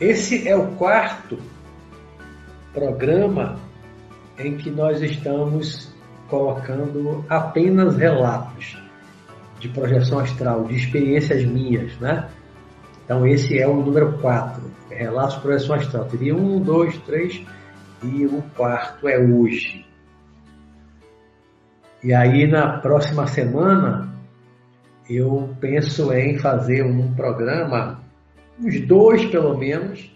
Esse é o quarto programa em que nós estamos colocando apenas relatos de projeção astral, de experiências minhas, né? Então esse é o número 4, relatos de projeção astral. Teria um, dois, três e o quarto é hoje. E aí na próxima semana eu penso em fazer um programa, uns dois pelo menos,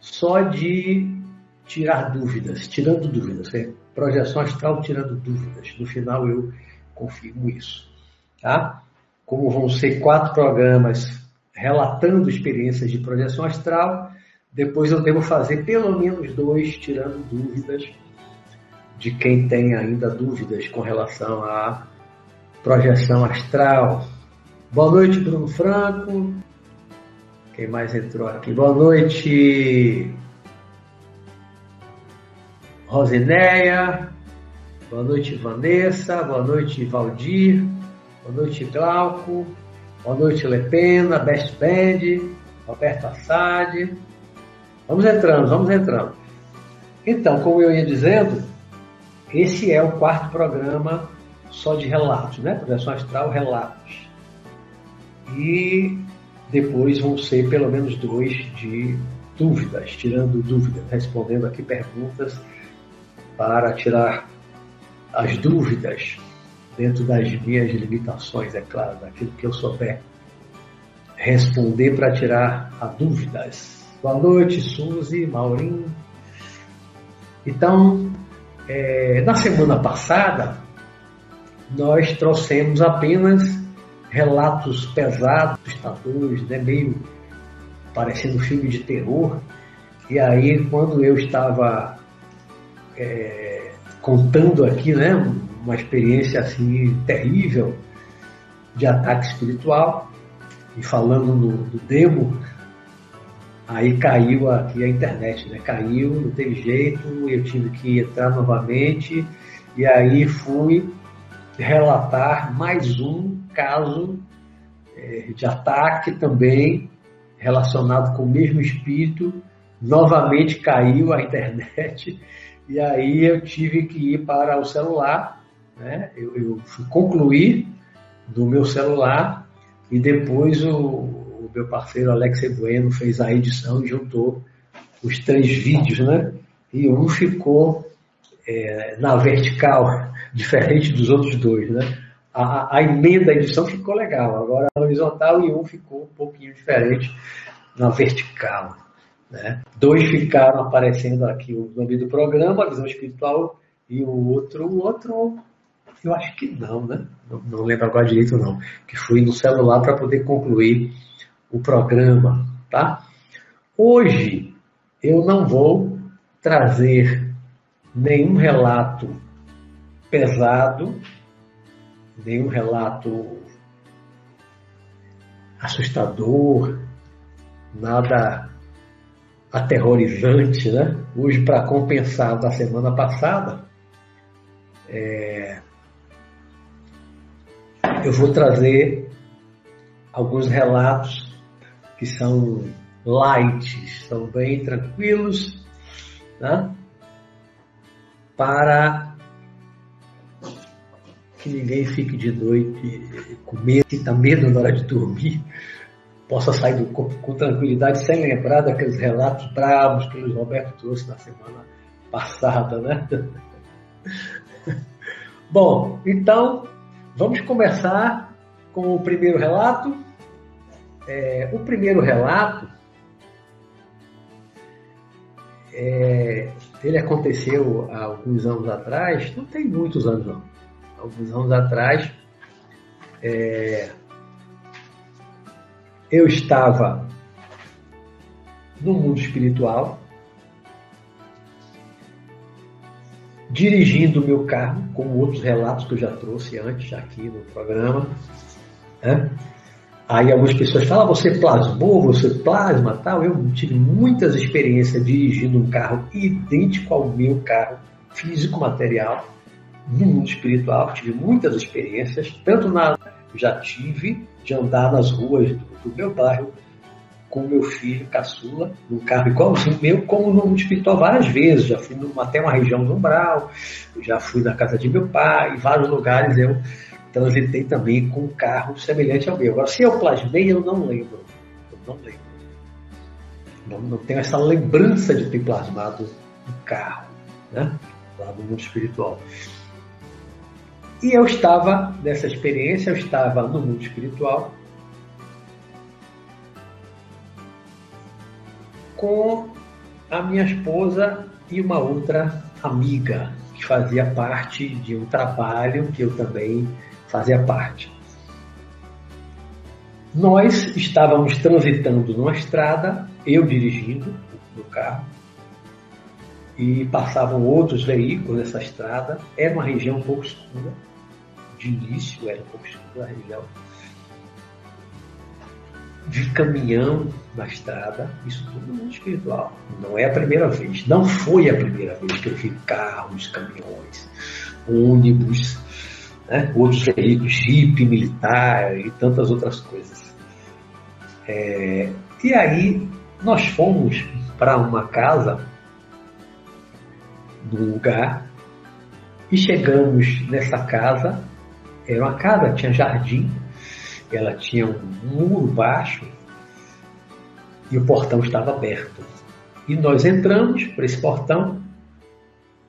só de tirar dúvidas, tirando dúvidas. É projeção astral tirando dúvidas. No final eu confirmo isso. Tá? Como vão ser quatro programas relatando experiências de projeção astral, depois eu devo fazer pelo menos dois tirando dúvidas de quem tem ainda dúvidas com relação à projeção astral. Boa noite, Bruno Franco. Quem mais entrou aqui? Boa noite, Rosinéia. Boa noite, Vanessa. Boa noite, Valdir. Boa noite, Glauco. Boa noite, Lepena, Best Band, Roberto Assad. Vamos entrando, vamos entrando. Então, como eu ia dizendo, esse é o quarto programa só de relatos, né? Projeção Astral Relatos. E depois vão ser pelo menos dois de dúvidas, tirando dúvidas, respondendo aqui perguntas para tirar as dúvidas dentro das minhas limitações, é claro, daquilo que eu souber responder para tirar as dúvidas. Boa noite, Suzy, Maurinho. Então, é, na semana passada, nós trouxemos apenas relatos pesados, assustadores, né, meio parecendo filme de terror. E aí, quando eu estava é, contando aqui, né, uma experiência assim terrível de ataque espiritual, e falando no, do demo, Aí caiu aqui a internet, né? Caiu, não teve jeito, eu tive que entrar novamente e aí fui relatar mais um caso é, de ataque também relacionado com o mesmo espírito. Novamente caiu a internet e aí eu tive que ir para o celular, né? Eu, eu fui concluir do meu celular e depois o, meu parceiro Alex Bueno fez a edição e juntou os três vídeos, né? E um ficou é, na vertical, diferente dos outros dois, né? A, a emenda da edição ficou legal, agora na horizontal e um ficou um pouquinho diferente na vertical. Né? Dois ficaram aparecendo aqui o nome do programa, a visão espiritual, e o outro, o outro, eu acho que não, né? Não, não lembro agora direito não, que fui no celular para poder concluir o programa, tá? Hoje eu não vou trazer nenhum relato pesado, nenhum relato assustador, nada aterrorizante, né? Hoje, para compensar da semana passada, é... eu vou trazer alguns relatos que são light, são bem tranquilos, né? para que ninguém fique de noite com medo, está medo na hora de dormir, possa sair do corpo com tranquilidade, sem lembrar daqueles relatos bravos que o Roberto trouxe na semana passada, né? Bom, então vamos começar com o primeiro relato. É, o primeiro relato, é, ele aconteceu há alguns anos atrás, não tem muitos anos não, alguns anos atrás, é, eu estava no mundo espiritual, dirigindo o meu carro, como outros relatos que eu já trouxe antes aqui no programa, né? Aí algumas pessoas falam, ah, você plasmou, você plasma tal. Eu tive muitas experiências dirigindo um carro idêntico ao meu carro físico material no mundo espiritual. Tive muitas experiências, tanto na já tive de andar nas ruas do, do meu bairro com meu filho caçula, num carro igualzinho meu, como no mundo espiritual várias vezes. Já fui numa, até uma região do Umbral, já fui na casa de meu pai, em vários lugares eu transitei também com um carro semelhante ao meu. Agora, se eu plasmei, eu não lembro. Eu não lembro. Não, não tenho essa lembrança de ter plasmado um carro, né? Lá no mundo espiritual. E eu estava nessa experiência, eu estava no mundo espiritual com a minha esposa e uma outra amiga que fazia parte de um trabalho que eu também fazia parte. Nós estávamos transitando numa estrada, eu dirigindo no carro, e passavam outros veículos nessa estrada. Era uma região um pouco escura, de início era um pouco escura a região vi caminhão na estrada, isso tudo no mundo espiritual. Não é a primeira vez, não foi a primeira vez que eu vi carros, caminhões, ônibus, né, outros veículos, jipe militar e tantas outras coisas. É, e aí nós fomos para uma casa, num lugar, e chegamos nessa casa, era uma casa, tinha jardim, ela tinha um muro baixo. E o portão estava aberto. E nós entramos por esse portão,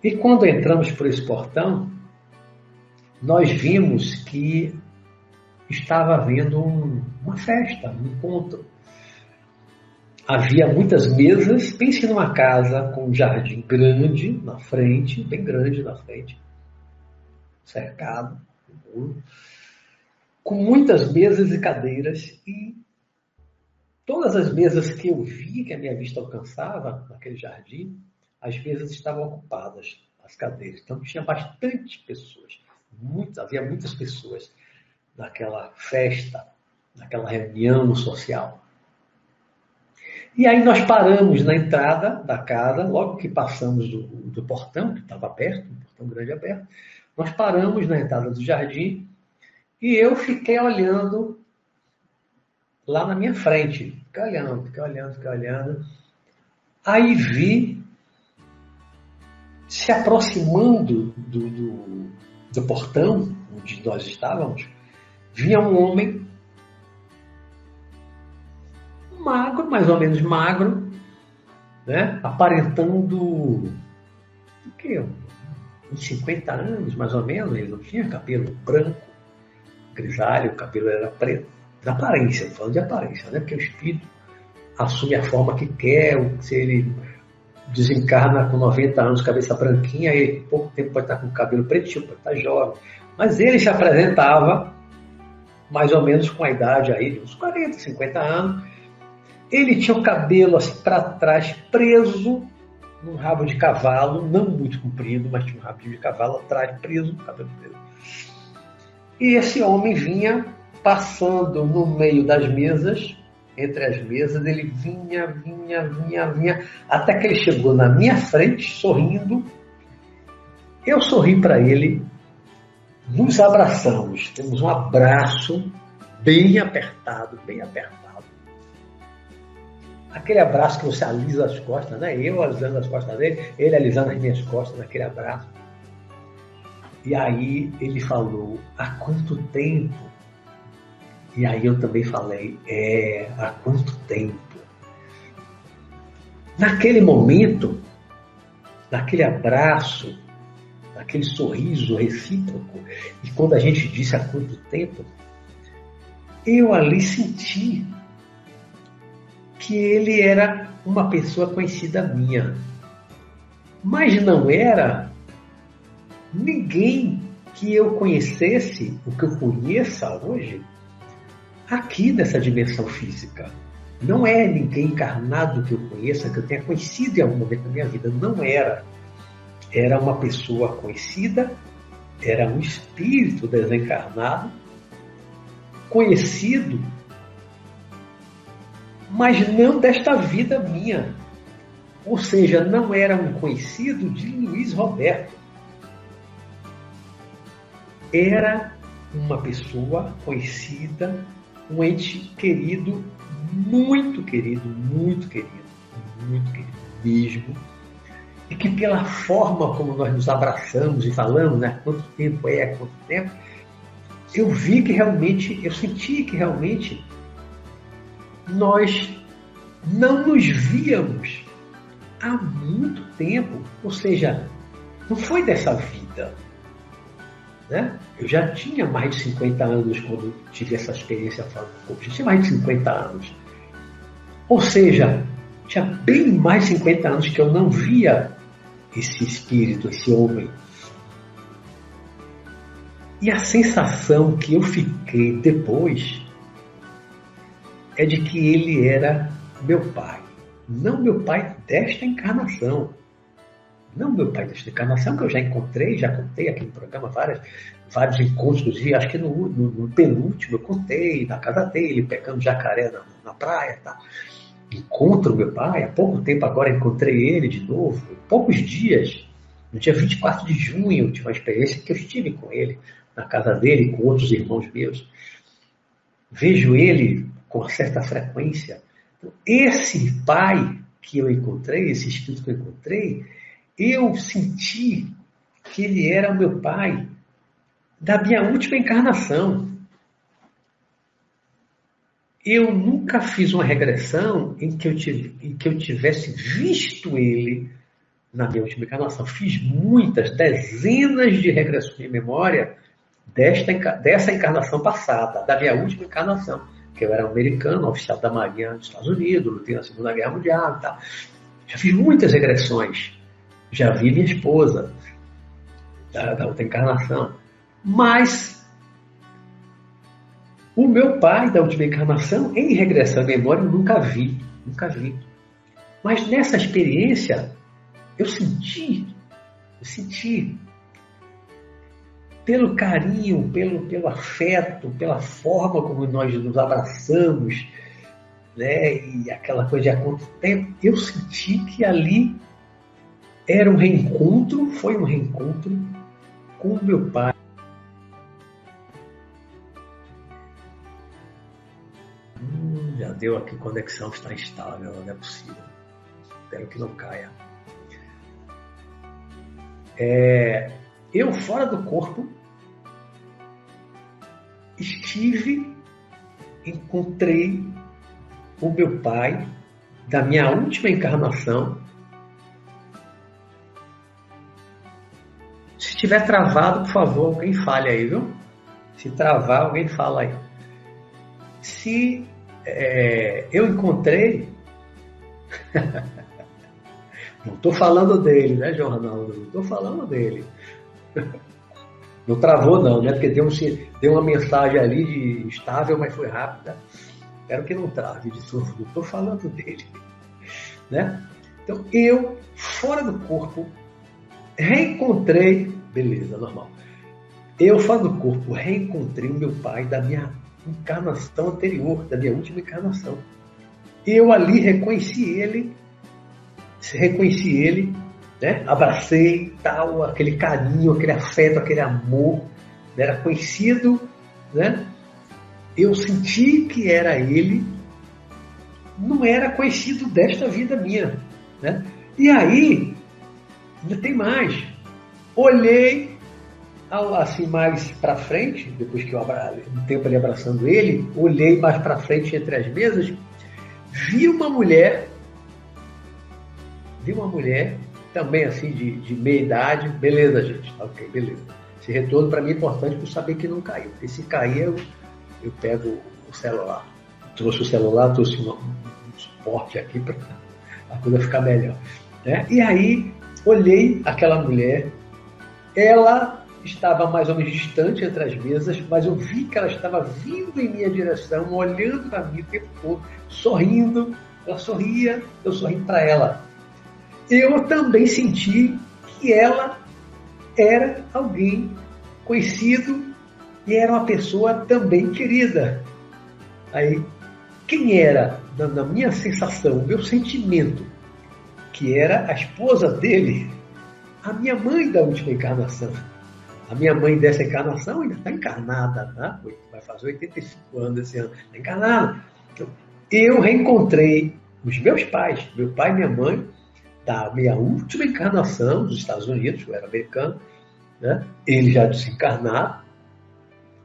e quando entramos por esse portão, nós vimos que estava havendo um, uma festa, um encontro. Havia muitas mesas, pense numa casa com um jardim grande na frente, bem grande na frente, cercado, com muitas mesas e cadeiras e todas as mesas que eu vi, que a minha vista alcançava naquele jardim, as mesas estavam ocupadas, as cadeiras. Então tinha bastante pessoas, havia muitas pessoas naquela festa, naquela reunião social. E aí nós paramos na entrada da casa, logo que passamos do, do portão, que estava aberto, um portão grande aberto, nós paramos na entrada do jardim e eu fiquei olhando lá na minha frente. Fiquei olhando, fiquei olhando, fiquei olhando. Aí vi se aproximando do, do, do portão onde nós estávamos, vinha um homem magro, mais ou menos magro, né? aparentando o quê? uns 50 anos, mais ou menos, ele não tinha cabelo branco, grisalho, o cabelo era preto. Da aparência, falando de aparência, né? Porque o espírito assume a forma que quer, se ele desencarna com 90 anos, cabeça branquinha, e pouco tempo pode estar com o cabelo pretinho, pode estar jovem. Mas ele se apresentava mais ou menos com a idade aí, uns 40, 50 anos. Ele tinha o cabelo assim para trás, preso num rabo de cavalo, não muito comprido, mas tinha um rabo de cavalo atrás, preso, cabelo preso. E esse homem vinha passando no meio das mesas, entre as mesas, ele vinha, vinha, vinha, vinha, até que ele chegou na minha frente, sorrindo. Eu sorri para ele, nos abraçamos, temos um abraço bem apertado, bem apertado. Aquele abraço que você alisa as costas, né? Eu alisando as costas dele, ele alisando as minhas costas naquele abraço. E aí ele falou, há quanto tempo? E aí eu também falei, é, há quanto tempo? Naquele momento, naquele abraço, naquele sorriso recíproco, e quando a gente disse há quanto tempo, eu ali senti que ele era uma pessoa conhecida minha. Mas não era ninguém que eu conhecesse, o que eu conheça hoje, aqui nessa dimensão física. Não é ninguém encarnado que eu conheça, que eu tenha conhecido em algum momento da minha vida. Não era. Era uma pessoa conhecida, era um espírito desencarnado, conhecido, mas não desta vida minha. Ou seja, não era um conhecido de Luiz Roberto era uma pessoa conhecida, um ente querido muito querido, muito querido, muito querido mesmo, e que pela forma como nós nos abraçamos e falamos, né? Quanto tempo é, quanto tempo, eu vi que realmente, eu senti que realmente nós não nos víamos há muito tempo, ou seja, não foi dessa vida. Né? Eu já tinha mais de 50 anos quando tive essa experiência falando com Já tinha mais de 50 anos. Ou seja, tinha bem mais de 50 anos que eu não via esse espírito, esse homem. E a sensação que eu fiquei depois é de que ele era meu pai. Não meu pai desta encarnação. Não meu pai desta encarnação, que eu já encontrei, já contei aqui no programa várias, vários encontros, inclusive, acho que no, no, no penúltimo eu contei, na casa dele, pegando jacaré na, na praia. Tá? Encontro meu pai, há pouco tempo agora encontrei ele de novo, poucos dias, no dia 24 de junho, tive uma experiência que eu estive com ele, na casa dele, com outros irmãos meus. Vejo ele com certa frequência. Então, esse pai que eu encontrei, esse espírito que eu encontrei, eu senti que ele era o meu pai da minha última encarnação. Eu nunca fiz uma regressão em que eu, tive, em que eu tivesse visto ele na minha última encarnação. Fiz muitas, dezenas de regressões de memória desta, dessa encarnação passada, da minha última encarnação, que eu era americano, oficial da Marinha dos Estados Unidos, lutei na Segunda Guerra Mundial e tal. Já fiz muitas regressões. Já vi minha esposa da, da outra encarnação. Mas o meu pai da última encarnação, em regressão à memória, eu nunca vi. Nunca vi. Mas nessa experiência, eu senti, eu senti pelo carinho, pelo, pelo afeto, pela forma como nós nos abraçamos, né? E aquela coisa de há quanto tempo, eu senti que ali era um reencontro, foi um reencontro com meu pai. Hum, já deu aqui conexão está instável, não é possível. Espero que não caia. É, eu fora do corpo estive, encontrei o meu pai da minha última encarnação. Se estiver travado, por favor, alguém fale aí, viu? Se travar, alguém fala aí. Se é, eu encontrei. não estou falando dele, né, João Ronaldo? Não estou falando dele. Não travou não, né? Porque deu, um, deu uma mensagem ali de estável, mas foi rápida. Espero que não trave de novo. Estou falando dele. Né? Então, eu, fora do corpo, reencontrei. Beleza, normal. Eu, fora do corpo, reencontrei o meu pai da minha encarnação anterior, da minha última encarnação. Eu ali reconheci ele, reconheci ele né? Abracei tal, aquele carinho, aquele afeto, aquele amor, né? era conhecido, né? Eu senti que era ele, não era conhecido desta vida minha, né? E aí, ainda tem mais. Olhei assim mais para frente, depois que eu um tempo ali abraçando ele, olhei mais para frente entre as mesas, vi uma mulher, vi uma mulher também assim de, de meia idade, beleza, gente, ok, beleza. Esse retorno para mim é importante para saber que não caiu, porque se cair eu, eu pego o celular. trouxe o celular, trouxe um, um suporte aqui para a coisa ficar melhor. Né? E aí olhei aquela mulher, ela estava mais ou menos distante entre as mesas, mas eu vi que ela estava vindo em minha direção, olhando para mim o tempo todo, sorrindo. Ela sorria, eu sorri para ela eu também senti que ela era alguém conhecido e era uma pessoa também querida. Aí, quem era, na, minha sensação, meu sentimento, que era a esposa dele, a minha mãe da última encarnação. A minha mãe dessa encarnação ainda está encarnada, tá? vai fazer 85 anos esse ano, está encarnada. Então, eu reencontrei os meus pais, meu pai e minha mãe, da minha última encarnação dos Estados Unidos, eu era americano, né? eles já desencarnaram,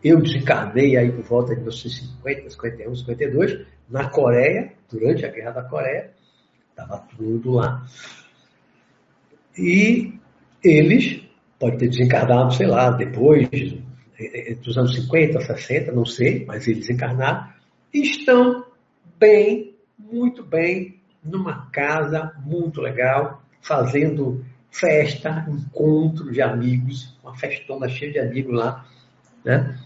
eu desencarnei aí por volta de 1950, 51, 52, na Coreia, durante a Guerra da Coreia, estava tudo lá. E eles, pode ter desencarnado, sei lá, depois, dos anos 50, 60, não sei, mas eles encarnaram, e estão bem, muito bem, numa casa muito legal, fazendo festa, encontro de amigos, uma festona cheia de amigos lá, né?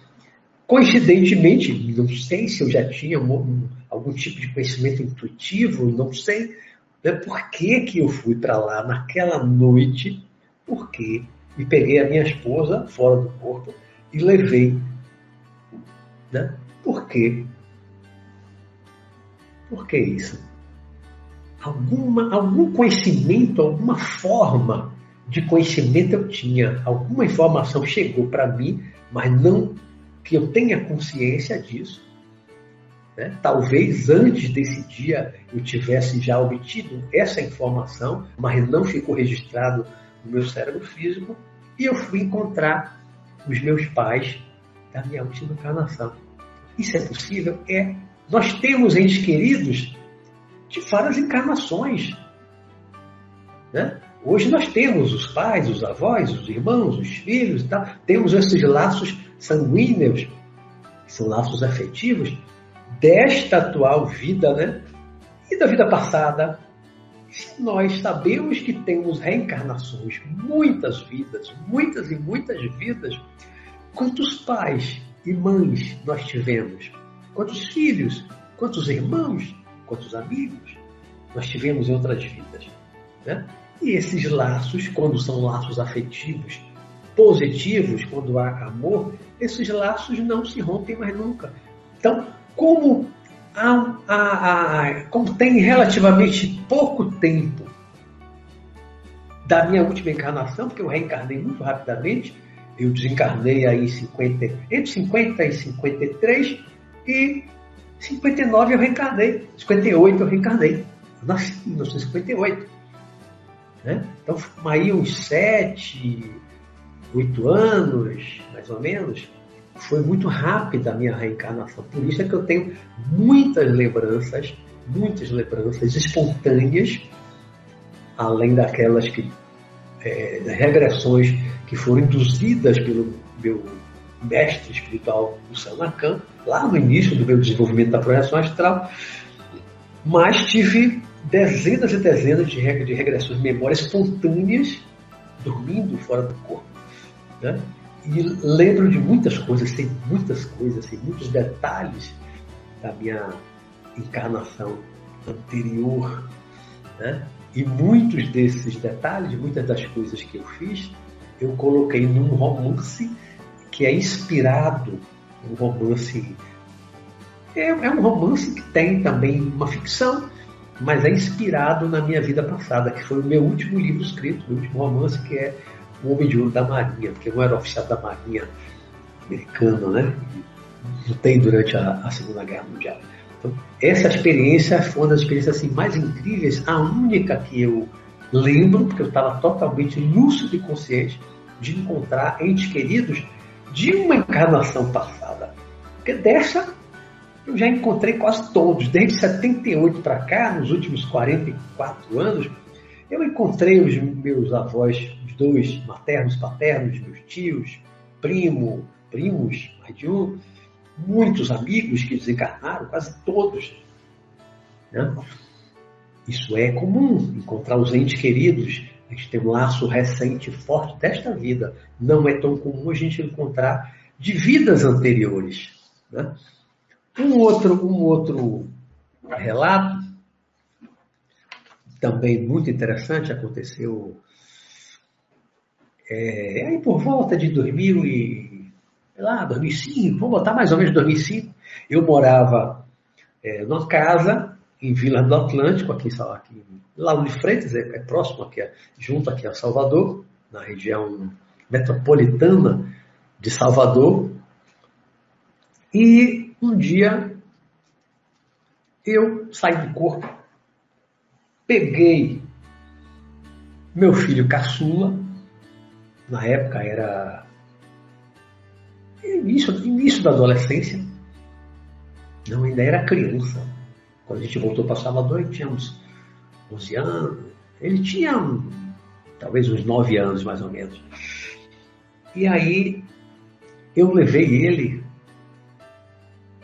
Coincidentemente, não sei se eu já tinha um, algum tipo de conhecimento intuitivo, não sei né, por que, que eu fui para lá naquela noite, porque e peguei a minha esposa fora do corpo e levei. Né? Por quê? Por que isso? Alguma, algum conhecimento, alguma forma de conhecimento eu tinha, alguma informação chegou para mim, mas não que eu tenha consciência disso. Né? Talvez antes desse dia eu tivesse já obtido essa informação, mas não ficou registrado no meu cérebro físico, e eu fui encontrar os meus pais da minha última encarnação. Isso é possível? É. Nós temos entes queridos de várias encarnações. Né? Hoje nós temos os pais, os avós, os irmãos, os filhos e tal. Temos esses laços sanguíneos, que são laços afetivos, desta atual vida, né? E da vida passada. Se nós sabemos que temos reencarnações, muitas vidas, muitas e muitas vidas, quantos pais e mães nós tivemos? Quantos filhos? Quantos irmãos? Quantos amigos nós tivemos em outras vidas? Né? E esses laços, quando são laços afetivos, positivos, quando há amor, esses laços não se rompem mais nunca. Então, como, há, há, há, como tem relativamente pouco tempo da minha última encarnação, porque eu reencarnei muito rapidamente, eu desencarnei aí 50, entre 50 e 53, e 59 eu reencarnei, 58 eu reencarnei. Eu nasci em 1958. Né? Então, aí uns sete, oito anos, mais ou menos, foi muito rápida a minha reencarnação. Por isso é que eu tenho muitas lembranças, muitas lembranças espontâneas, além daquelas que é, regressões que foram induzidas pelo meu mestre espiritual, o Sanacan, lá no início do meu desenvolvimento da projeção astral, mas tive dezenas e dezenas de, regressões de memórias espontâneas, dormindo fora do corpo. Né? E lembro de muitas coisas, sei muitas coisas, sei muitos detalhes da minha encarnação anterior. Né? E muitos desses detalhes, muitas das coisas que eu fiz, eu coloquei num romance que é inspirado, um romance. É, é um romance que tem também uma ficção, mas é inspirado na minha vida passada, que foi o meu último livro escrito, meu último romance, que é O Homem de Ouro da Marinha, porque eu era oficial da Marinha americana, né? Lutei durante a, a Segunda Guerra Mundial. Então, essa experiência foi uma das experiências assim, mais incríveis, a única que eu lembro, porque eu estava totalmente lúcido e consciente de encontrar entes queridos de uma encarnação passada. Porque dessa eu já encontrei quase todos, desde 78 para cá, nos últimos 44 anos, eu encontrei os meus avós, os dois maternos, paternos, meus tios, primo, primos, mais de um, muitos amigos que desencarnaram, quase todos. Né? Isso é comum, encontrar os entes queridos. A gente tem um laço recente, forte desta vida. Não é tão comum a gente encontrar de vidas anteriores. Né? Um outro, um outro relato, também muito interessante, aconteceu é, aí por volta de 2000 e, lá, 2005, vamos botar mais ou menos 2005, eu morava é, numa casa em Vila do Atlântico, aqui, aqui lá de Freitas, é, é próximo aqui, é, junto aqui a Salvador, na região metropolitana de Salvador. E um dia eu saí do corpo, peguei meu filho caçula, na época era início, início da adolescência, não, ainda era criança. Quando a gente voltou para Salvador, uns 11 anos, ele tinha talvez uns 9 anos mais ou menos. E aí eu levei ele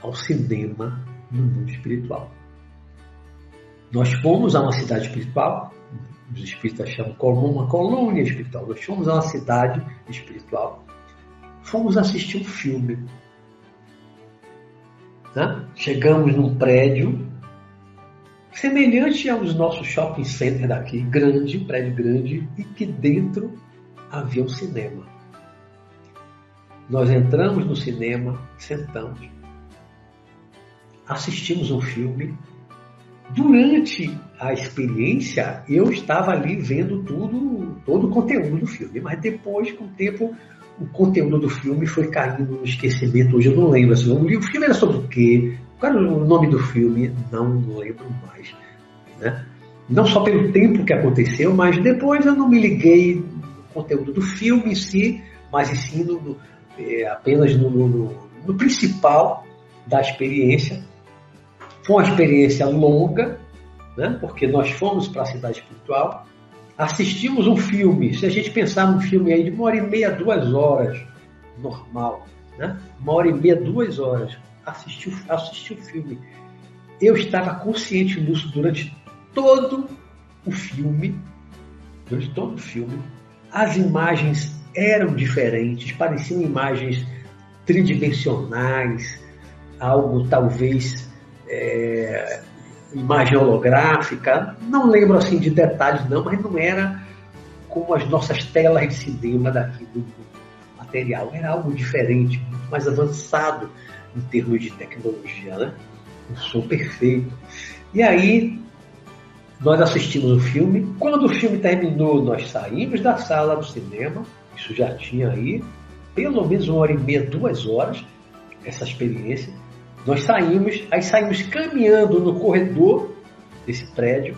ao cinema no mundo espiritual. Nós fomos a uma cidade espiritual, os espíritas chamam uma colônia espiritual. Nós fomos a uma cidade espiritual. Fomos assistir um filme. Né? Chegamos num prédio semelhante aos nossos shopping center daqui, grande, prédio grande, e que dentro havia um cinema. Nós entramos no cinema, sentamos, assistimos um filme. Durante a experiência, eu estava ali vendo tudo, todo o conteúdo do filme, mas depois, com o tempo, o conteúdo do filme foi caindo no esquecimento. Hoje eu não lembro. Assim, o filme era sobre o quê? Era o nome do filme? Não lembro mais. Né? Não só pelo tempo que aconteceu, mas depois eu não me liguei no conteúdo do filme em si, mas sim no, é, apenas no, no, no principal da experiência. Foi uma experiência longa, né? porque nós fomos para a cidade espiritual, assistimos um filme, se a gente pensar num filme aí de uma hora e meia, duas horas, normal, né? uma hora e meia, duas horas, assistiu assisti o filme. Eu estava consciente lúcido durante todo o filme, durante todo o filme, as imagens eram diferentes, pareciam imagens tridimensionais, algo talvez é, imagem holográfica, não lembro assim de detalhes não, mas não era como as nossas telas de cinema daqui do material, era algo diferente, muito mais avançado em termos de tecnologia, né? Um som perfeito. E aí nós assistimos o filme. Quando o filme terminou, nós saímos da sala do cinema. Isso já tinha aí pelo menos uma hora e meia, duas horas, essa experiência. Nós saímos, aí saímos caminhando no corredor desse prédio,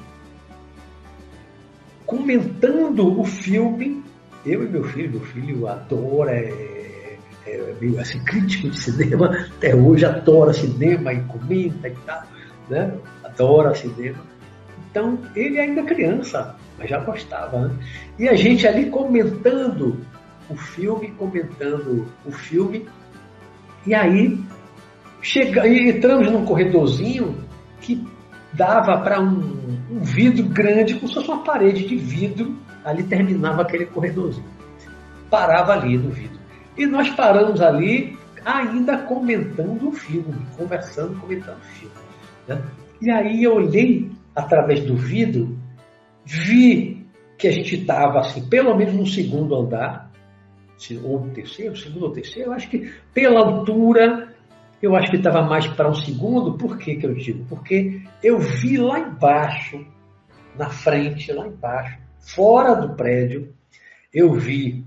comentando o filme. Eu e meu filho, meu filho adora, é, é meio assim, crítico de cinema, até hoje adora cinema e comenta e tal, né? Adora cinema. Então, ele ainda é criança, mas já gostava, né? E a gente ali comentando o filme, comentando o filme, e aí Chega, entramos num corredorzinho que dava para um, um, vidro grande, como se fosse uma parede de vidro. Ali terminava aquele corredorzinho. Parava ali no vidro. E nós paramos ali, ainda comentando o filme, conversando, comentando o filme. Né? E aí eu olhei através do vidro, vi que a gente estava assim, pelo menos no segundo andar, ou terceiro, segundo ou terceiro, acho que pela altura eu acho que estava mais para um segundo, por que, que eu digo? Porque eu vi lá embaixo, na frente, lá embaixo, fora do prédio, eu vi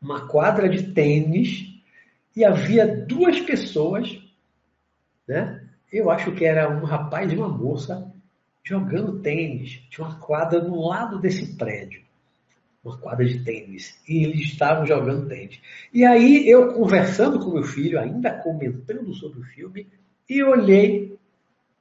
uma quadra de tênis e havia duas pessoas, né? Eu acho que era um rapaz e uma moça jogando tênis. Tinha uma quadra no lado desse prédio uma quadra de tênis. E eles estavam jogando tênis. E aí eu conversando com meu filho, ainda comentando sobre o filme, e olhei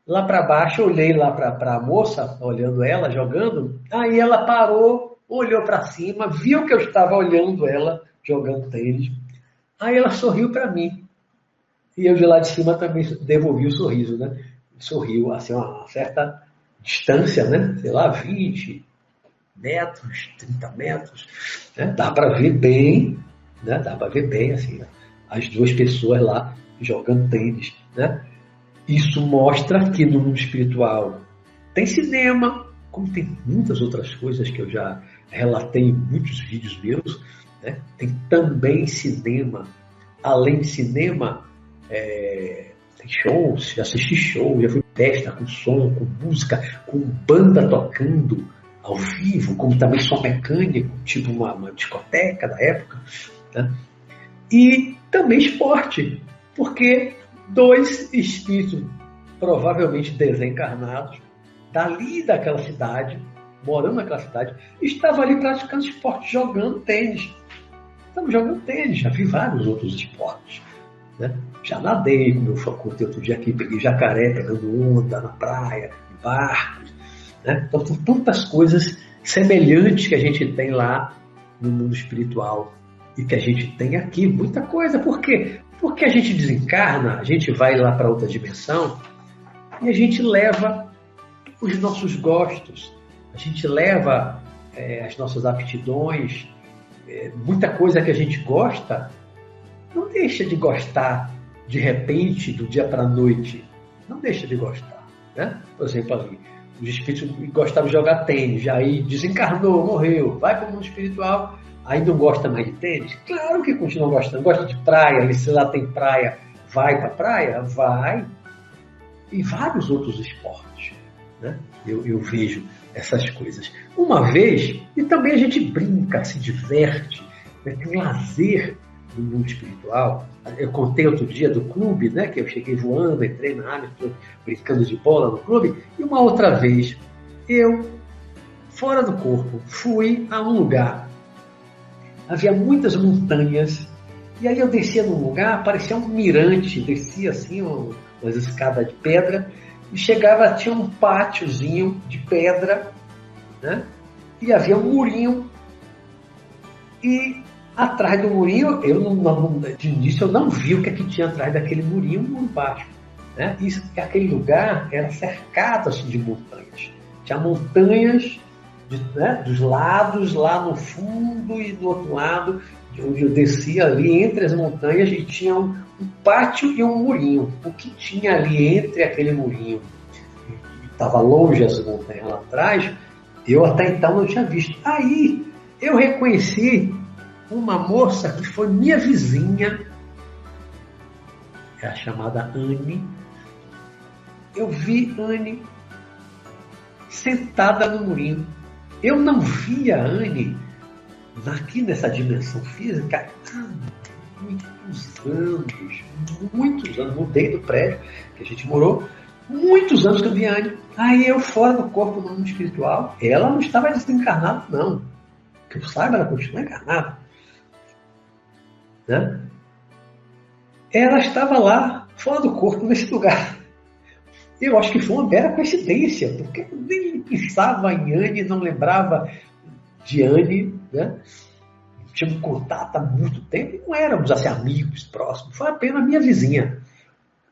lá para baixo, olhei lá para a moça, olhando ela, jogando. Aí ela parou, olhou para cima, viu que eu estava olhando ela jogando tênis. Aí ela sorriu para mim. E eu de lá de cima também devolvi o sorriso, né? Sorriu, assim, uma certa distância, né? Sei lá, 20, metros, 30 metros, né? dá para ver bem, né? dá para ver bem assim, as duas pessoas lá jogando tênis. Né? Isso mostra que no mundo espiritual tem cinema, como tem muitas outras coisas que eu já relatei muitos vídeos meus, né? tem também cinema. Além de cinema, é, tem shows, já assisti show, já fui festa com som, com música, com banda tocando, ao vivo, como também som mecânico, tipo uma, uma discoteca da época, né? e também esporte, porque dois espíritos provavelmente desencarnados, dali daquela cidade, morando naquela cidade, estava ali praticando esporte, jogando tênis. Estamos jogando tênis, já vi vários outros esportes. Né? Já nadei, como eu contei outro dia aqui, peguei jacaré pegando onda na praia, barcos. Né? Então, são tantas coisas semelhantes que a gente tem lá no mundo espiritual e que a gente tem aqui. Muita coisa. Por quê? Porque a gente desencarna, a gente vai lá para outra dimensão e a gente leva os nossos gostos, a gente leva é, as nossas aptidões, é, muita coisa que a gente gosta, não deixa de gostar de repente, do dia para a noite. Não deixa de gostar. Né? Por exemplo, ali, os espíritos gostavam de jogar tênis, aí desencarnou, morreu, vai para o mundo espiritual, aí não gosta mais de tênis? Claro que continua gostando. Gosta de praia, se lá tem praia, vai para a praia? Vai. E vários outros esportes. Né? Eu, eu vejo essas coisas. Uma vez, e também a gente brinca, se diverte, né? tem lazer no mundo espiritual. Eu contei outro dia do clube, né? Que eu cheguei voando, entrei na área, brincando de bola no clube. E uma outra vez, eu, fora do corpo, fui a um lugar. Havia muitas montanhas. E aí eu descia num lugar, parecia um mirante, descia assim, umas escadas de pedra e chegava, tinha um pátiozinho de pedra, né? E havia um murinho. E atrás do murinho, eu não, não, de início eu não vi o que, é que tinha atrás daquele murinho, um muro baixo. Né? Isso, aquele lugar era cercado assim, de montanhas. Tinha montanhas de, né, dos lados, lá no fundo e do outro lado, eu descia ali entre as montanhas e tinha um, um pátio e um murinho. O que tinha ali entre aquele murinho? Estava longe as montanhas lá atrás, eu até então não tinha visto. Aí eu reconheci uma moça que foi minha vizinha, é a chamada Anne. Eu vi Anne sentada no murinho. Eu não via Anne aqui nessa dimensão física há muitos anos, muitos anos. Mudei do prédio que a gente morou, muitos anos Anne. Aí eu fora do corpo no mundo espiritual, ela não estava desencarnada, não. Que eu saiba, ela continua encarnada né? ela estava lá, fora do corpo, nesse lugar. Eu acho que foi uma mera coincidência, porque eu nem pensava em Anne, não lembrava de Anne, né? Tínhamos contato há muito tempo não éramos assim, amigos próximos, foi apenas minha vizinha.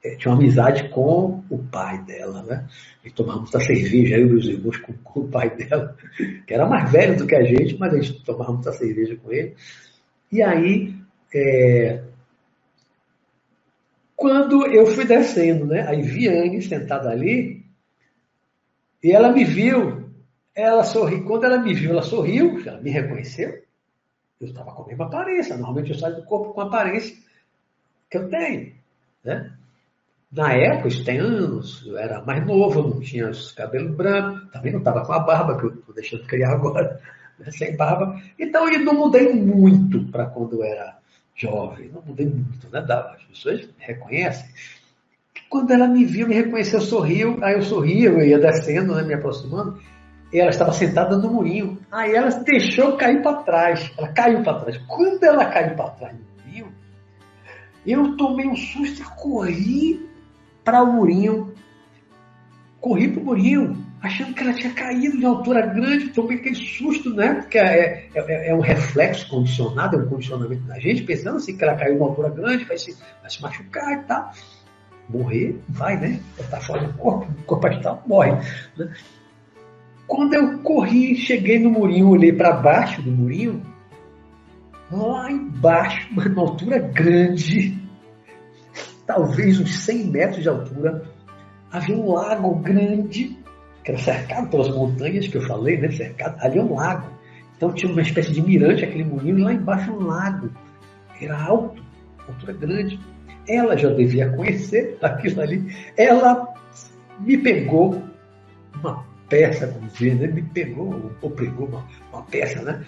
É, tinha uma amizade com o pai dela, né? E tomávamos a cerveja, eu e meus irmãos, com, com, o pai dela, que era mais velho do que a gente, mas a gente tomávamos a cerveja com ele. E aí é, quando eu fui descendo, né? Aí Viane sentada ali, e ela me viu, ela sorriu. Quando ela me viu, ela sorriu, ela me reconheceu. Eu estava com a mesma aparência. Normalmente eu saio do corpo com a aparência que eu tenho. Né? Na época, isso tem anos, eu era mais novo, não tinha os cabelos brancos, também não estava com a barba, que eu estou deixando criar agora, né? sem barba. Então eu não mudei muito para quando eu era jovem, não mudei muito, né? As pessoas reconhecem. Quando ela me viu, me reconheceu, sorriu, aí eu sorria, eu ia descendo, né, me aproximando, ela estava sentada no murinho. Aí ela deixou cair para trás, ela caiu para trás. Quando ela caiu para trás do murinho, eu tomei um susto e corri para o murinho. Corri para o murinho achando que ela tinha caído de altura grande, tomei aquele susto, né? Porque é, é, é, é, um reflexo condicionado, é um condicionamento da gente, pensando assim que ela caiu de altura grande, vai se, vai se machucar e tal. Morrer, vai, né? Está fora do corpo, o corpo astral morre. Né? Quando eu corri, cheguei no murinho, olhei para baixo do murinho, lá embaixo, uma altura grande, talvez uns 100 metros de altura, havia um lago grande que era cercado pelas montanhas que eu falei, né? Cercado, ali é um lago. Então tinha uma espécie de mirante, aquele moinho, e lá embaixo um lago. Era alto, altura grande. Ela já devia conhecer aquilo ali. Ela me pegou uma peça, como dizer, né? me pegou, ou pegou uma, uma peça, né?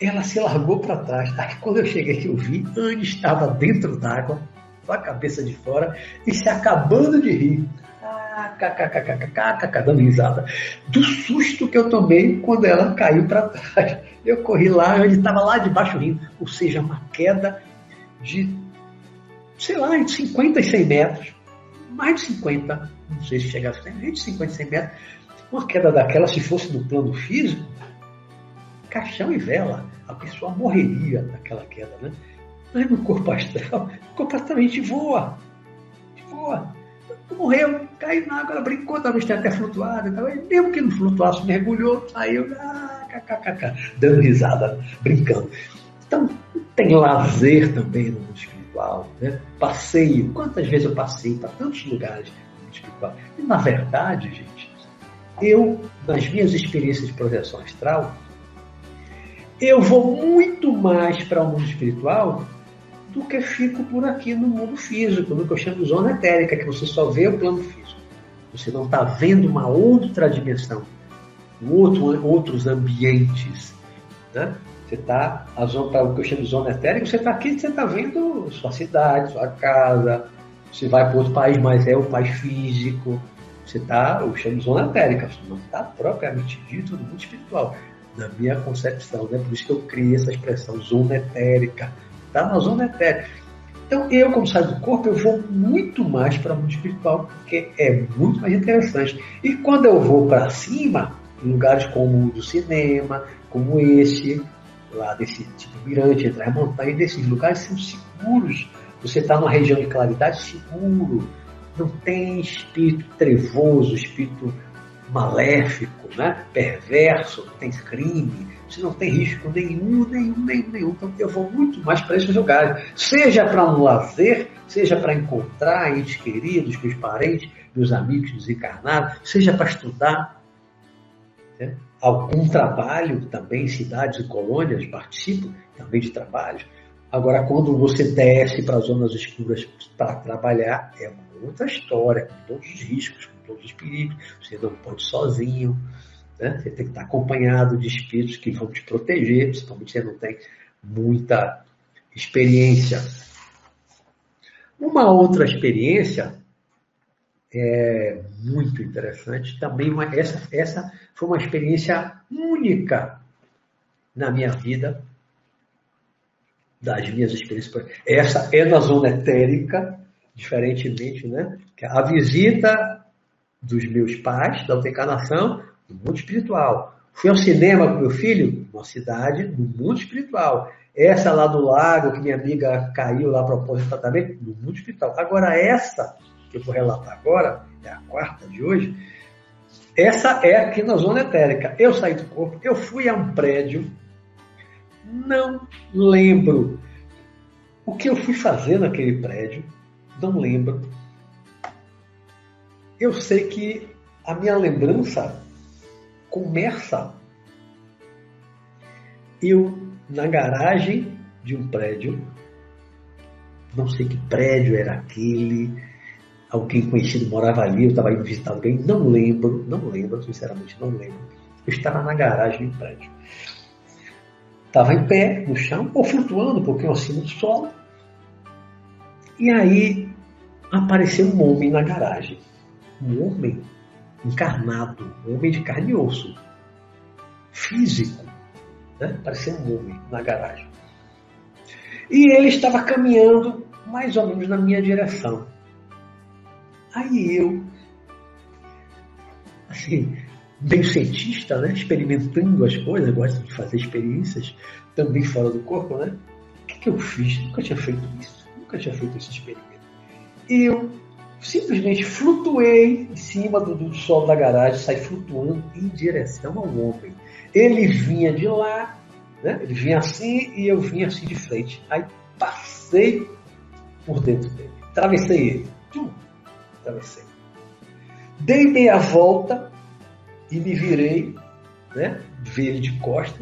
Ela se largou para trás. Aí quando eu cheguei que eu vi, Anne estava dentro d'água, só a cabeça de fora e se acabando de rir. kkkkkkk, dando risada. Do susto que eu tomei quando ela caiu para trás. Eu corri lá, ele estava lá debaixo rindo. Ou seja, uma queda de, sei lá, entre 50 e 100 metros. Mais de 50, não sei se chegasse a 100, entre 50 e 100 metros. Uma queda daquela, se fosse no plano físico, caixão e vela, a pessoa morreria naquela queda, né? Mas no corpo astral, completamente voa. Voa. Morreu, caiu na água, ela brincou, talvez tenha até flutuado. Então, mesmo que não flutuasse, mergulhou, saiu, ah, dando risada, brincando. Então, tem lazer também no mundo espiritual, né? Passeio. Quantas vezes eu passei para tantos lugares no espiritual? E, na verdade, gente, eu, nas minhas experiências de projeção astral, eu vou muito mais para o mundo espiritual do que fico por aqui no mundo físico, no que eu chamo de zona etérica, que você só vê o plano físico. Você não está vendo uma outra dimensão, outro, outros ambientes. Né? Você está, para o que eu chamo de zona etérica, você está aqui, você está vendo sua cidade, sua casa, você vai para outro país, mas é o país físico. Você está, eu chamo de zona etérica, você não está propriamente dito no mundo espiritual na minha concepção, né? Por isso que eu criei essa expressão, zona etérica. Tá na zona etérica. Então, eu, como saio do corpo, eu vou muito mais para o mundo espiritual, porque é muito mais interessante. E quando eu vou para cima, em lugares como o do cinema, como esse, lá desse tipo mirante, entre as montanhas, desses lugares são seguros. Você está numa região de claridade seguro. Não tem espírito trevoso, espírito maléfico, né? perverso, não tem crime, você não tem risco nenhum, nenhum, nenhum, nenhum. Então eu vou muito mais para esses lugares, seja para um lazer, seja para encontrar entes queridos, meus parentes, meus amigos desencarnados, seja para estudar. Né? Algum trabalho também, cidades e colônias, participo também de trabalhos. Agora, quando você desce para zonas escuras para trabalhar, é uma outra história, com todos os riscos, todos os perigos, você não pode sozinho, né? você tem que estar acompanhado de espíritos que vão te proteger, principalmente se você não tem muita experiência. Uma outra experiência é muito interessante, também uma, essa, essa foi uma experiência única na minha vida, das minhas experiências. Essa é na zona etérica, diferentemente, né? A visita dos meus pais, da outra encarnação, no mundo espiritual. Fui ao cinema com meu filho, numa cidade, no mundo espiritual. Essa lá do lago, que minha amiga caiu lá tratamento, no mundo espiritual. Agora, essa que eu vou relatar agora, é a quarta de hoje, essa é aqui na zona etérica. Eu saí do corpo, eu fui a um prédio, não lembro o que eu fui fazer naquele prédio, não lembro. Eu sei que a minha lembrança começa eu na garagem de um prédio, não sei que prédio era aquele, alguém conhecido morava ali, eu estava indo visitar alguém, não lembro, não lembro, sinceramente não lembro. Eu estava na garagem de um prédio. Estava em pé no chão, ou flutuando um pouquinho acima do solo. E aí apareceu um homem na garagem um homem encarnado, um homem de carne e osso, físico, né? parecia um homem na garagem. E ele estava caminhando mais ou menos na minha direção. Aí eu, assim, bem cientista, né? experimentando as coisas, gosto de fazer experiências também fora do corpo, né? O que, que eu fiz? Nunca tinha feito isso, nunca tinha feito esse experimento. Eu simplesmente flutuei em cima do, do solo da garagem, saí flutuando em direção ao homem. Ele vinha de lá, né? ele vinha assim e eu vinha assim de frente. Aí passei por dentro dele, atravessei ele. Atravessei. Dei meia volta e me virei, né? vi ele de costa.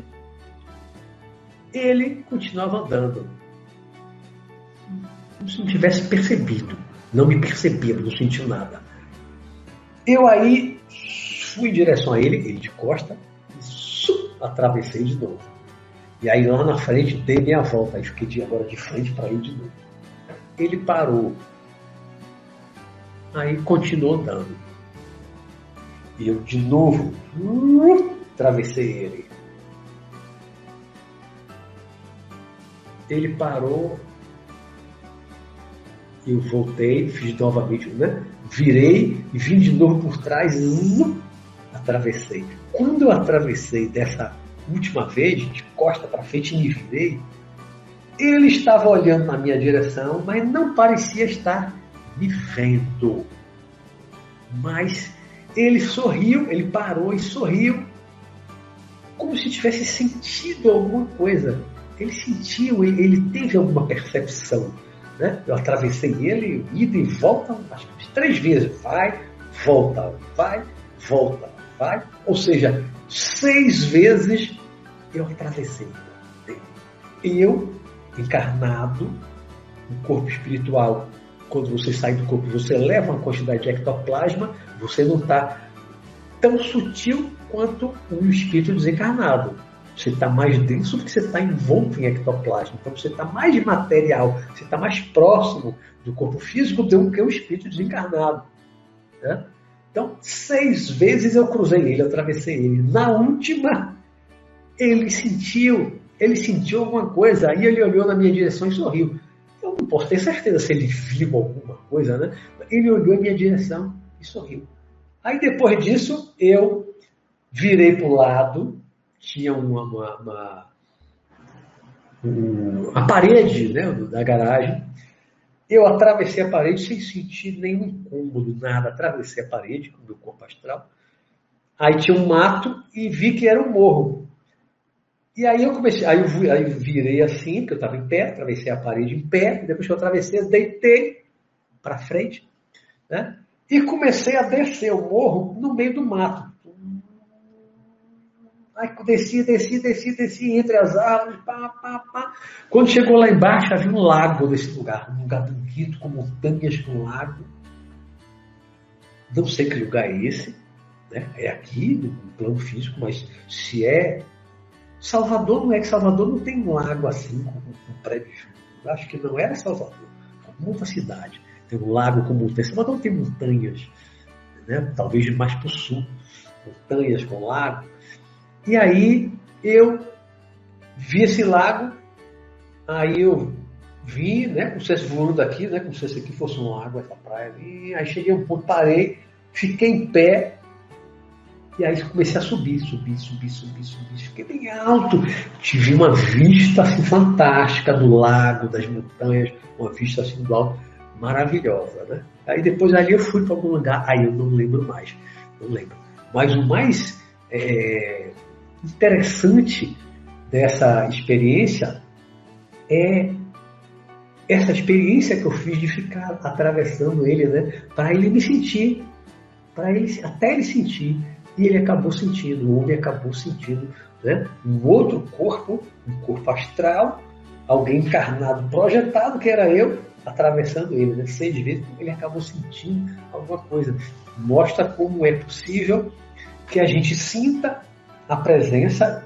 Ele continuava andando. Como se não tivesse percebido. Não me percebia, não sentiu nada. Eu aí fui em direção a ele, ele de costa, e sum, atravessei de novo. E aí lá na frente dei minha volta, aí fiquei de, agora de frente para ele de novo. ele parou. Aí continuou andando. E eu de novo uh, atravessei ele. Ele parou. Eu voltei, fiz novamente, né? Virei e vim de novo por trás, uh, atravessei. Quando eu atravessei dessa última vez, de costa para frente, me virei, ele estava olhando na minha direção, mas não parecia estar me vendo. Mas ele sorriu, ele parou e sorriu, como se tivesse sentido alguma coisa. Ele sentiu, ele teve alguma percepção. Né? Eu atravessei ele, ida e volta, acho que três vezes. Vai, volta, vai, volta, vai. Ou seja, seis vezes eu atravessei. Eu, encarnado, o corpo espiritual, quando você sai do corpo, você leva uma quantidade de ectoplasma, você não está tão sutil quanto um espírito desencarnado. Você está mais denso porque você está envolto em ectoplasma. Então você está mais material, você está mais próximo do corpo físico do que o espírito desencarnado. Né? Então, seis vezes eu cruzei ele, atravessei ele. Na última, ele sentiu, ele sentiu alguma coisa, aí ele olhou na minha direção e sorriu. Eu não posso ter certeza se ele viu alguma coisa, né? Ele olhou na minha direção e sorriu. Aí depois disso, eu virei para o lado, tinha uma, uma, uma, uma parede né, da garagem. Eu atravessei a parede sem sentir nenhum incômodo, nada. Atravessei a parede com o meu corpo astral. Aí tinha um mato e vi que era um morro. E aí eu comecei, aí eu, aí eu virei assim, porque eu estava em pé, atravessei a parede em pé, depois que eu atravessei, deitei para frente, né? E comecei a descer o morro no meio do mato. Aí desci, desci, desci, desci entre as árvores, pá, pá, pá. Quando chegou lá embaixo, havia um lago nesse lugar, um lugar bonito, com montanhas com lago. Não sei que lugar é esse, né? é aqui, no plano físico, mas se é Salvador não é que Salvador não tem um lago assim, com um prédio. Acho que não era Salvador, é muita cidade. Tem um lago com montanhas. Salvador tem montanhas, né? talvez mais para o sul, montanhas com lago. E aí eu vi esse lago, aí eu vi, né, como se fosse voando aqui, né, como se esse aqui fosse um lago, essa praia ali. Aí cheguei um ponto, parei, fiquei em pé e aí comecei a subir, subir, subir, subir, subir. Fiquei bem alto. Tive uma vista assim, fantástica do lago, das montanhas, uma vista assim do alto maravilhosa. Né? Aí depois ali eu fui para algum lugar, aí eu não lembro mais. Não lembro. Mas o mais é, interessante dessa experiência é essa experiência que eu fiz de ficar atravessando ele, né? Para ele me sentir, para ele até ele sentir e ele acabou sentindo, o homem acabou sentindo né, um outro corpo, um corpo astral, alguém encarnado, projetado, que era eu, atravessando ele. Né? Seis vezes ele acabou sentindo alguma coisa. Mostra como é possível que a gente sinta a presença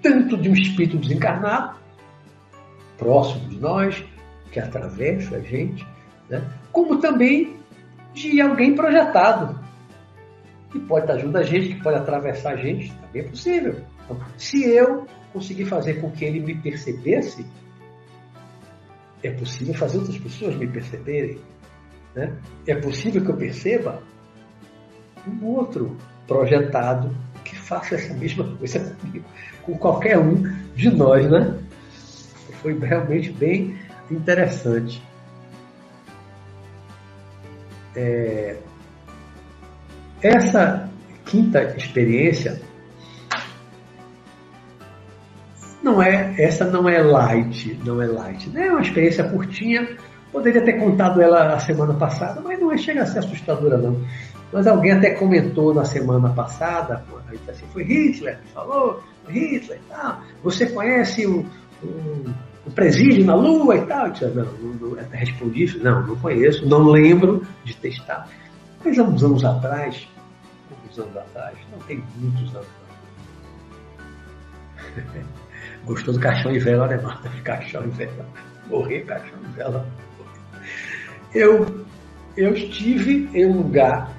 tanto de um espírito desencarnado, próximo de nós, que atravessa a gente, né? como também de alguém projetado, que pode estar junto a gente, que pode atravessar a gente, também é possível. Então, se eu conseguir fazer com que ele me percebesse, é possível fazer outras pessoas me perceberem. Né? É possível que eu perceba um outro projetado que faça essa mesma coisa comigo, com qualquer um de nós, né? Foi realmente bem interessante. É, essa quinta experiência não é, essa não é light, não é light, né? É uma experiência curtinha. Poderia ter contado ela a semana passada, mas não é, chega a ser assustadora não. Mas alguém até comentou na semana passada, assim, foi Hitler que falou, Hitler e tal. Você conhece o, o, o presídio na Lua e tal? Eu disse, não, não, não, respondi, não, não conheço, não lembro de testar. Mas há uns anos atrás, poucos anos atrás, não tem muitos anos Gostou do caixão e vela alemão? Caixão e vela. Morrer caixão e vela. eu, eu estive em um lugar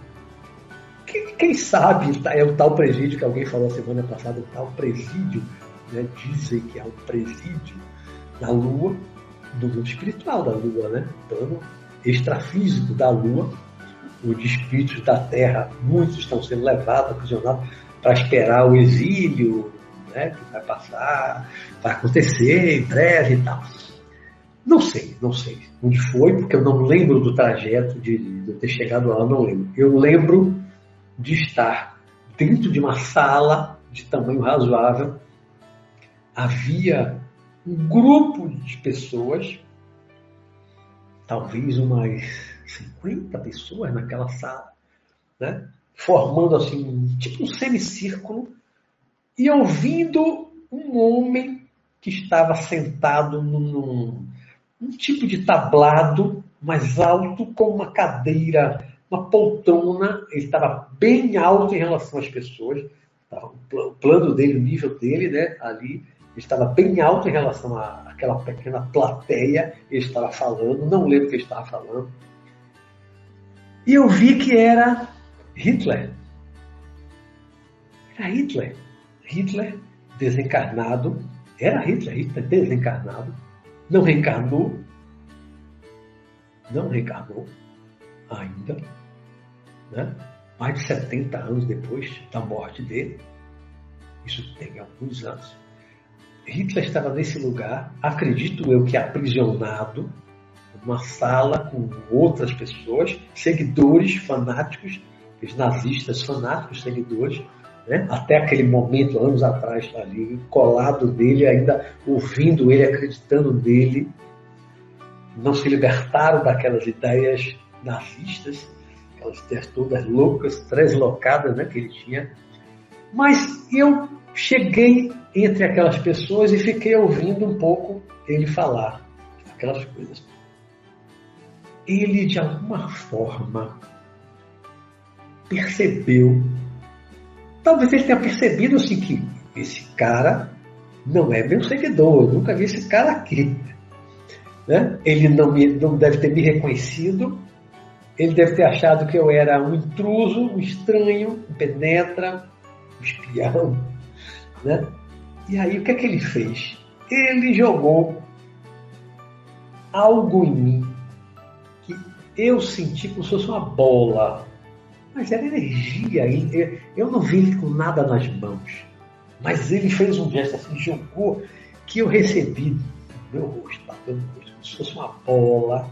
que, quem sabe, tá, é o tal presídio que alguém falou semana passada, o tal presídio, né? dizem que é um presídio da Lua, do mundo espiritual da Lua, né? plano extrafísico da Lua, onde espíritos da Terra, muitos estão sendo levados, aprisionados, para esperar o exílio, né, que vai passar, vai acontecer em breve e tal. Não sei, não sei onde foi, porque eu não lembro do trajeto de, de eu ter chegado lá, não lembro. Eu lembro de estar dentro de uma sala de tamanho razoável. Havia um grupo de pessoas, talvez umas 50 pessoas naquela sala, né? formando assim, tipo um semicírculo, e ouvindo um homem que estava sentado num, num tipo de tablado mais alto, com uma cadeira, uma poltrona, ele estava bem alto em relação às pessoas, o plano dele, o nível dele, né, ali, estava bem alto em relação àquela pequena plateia, ele estava falando, não lembro o que ele estava falando, e eu vi que era Hitler. Era Hitler. Hitler desencarnado. Era Hitler, Hitler desencarnado. Não reencarnou. Não reencarnou ainda. Né? Mais de 70 anos depois da morte dele. Isso tem alguns anos. Hitler estava nesse lugar, acredito eu que aprisionado, numa sala com outras pessoas, seguidores fanáticos os nazistas fanáticos, seguidores, né? até aquele momento, anos atrás, ali, colado dele, ainda ouvindo ele, acreditando nele, não se libertaram daquelas ideias nazistas, aquelas ideias todas loucas, translocadas né, que ele tinha. Mas eu cheguei entre aquelas pessoas e fiquei ouvindo um pouco ele falar aquelas coisas. Ele, de alguma forma, percebeu, talvez ele tenha percebido assim que esse cara não é meu seguidor, eu nunca vi esse cara aqui. Né? Ele não, me, não deve ter me reconhecido, ele deve ter achado que eu era um intruso, um estranho, um penetra, um espião. Né? E aí o que é que ele fez? Ele jogou algo em mim que eu senti como se fosse uma bola mas era energia. Eu não vi ele com nada nas mãos. Mas ele fez um gesto assim, jogou, que eu recebi no meu rosto, batendo no rosto, como se fosse uma bola.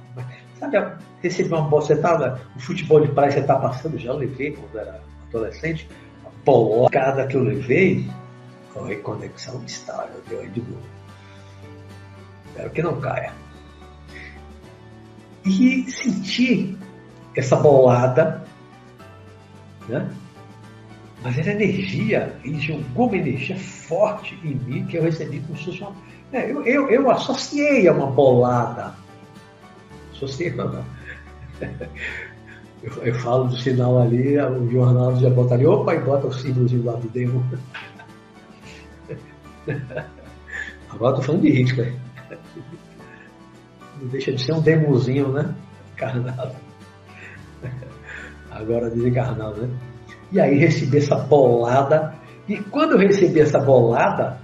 Sabe, recebi uma bola, você estava, o futebol de praia você está passando, já levei quando era adolescente, a bolada que eu levei, a reconexão estável, deu aí de novo. Espero que não caia. E senti essa bolada né? Mas era energia, ele jogou uma energia forte em mim que eu recebi como se fosse uma. É, eu, eu, eu associei a uma bolada. Associei a eu, eu falo do sinal ali, o jornal já bota ali, opa, e bota o símbolozinho lá do demo. Agora estou falando de Hitler. Não deixa de ser um demozinho, né? Carnado agora desencarnado, né? E aí recebi essa bolada, e quando eu recebi essa bolada,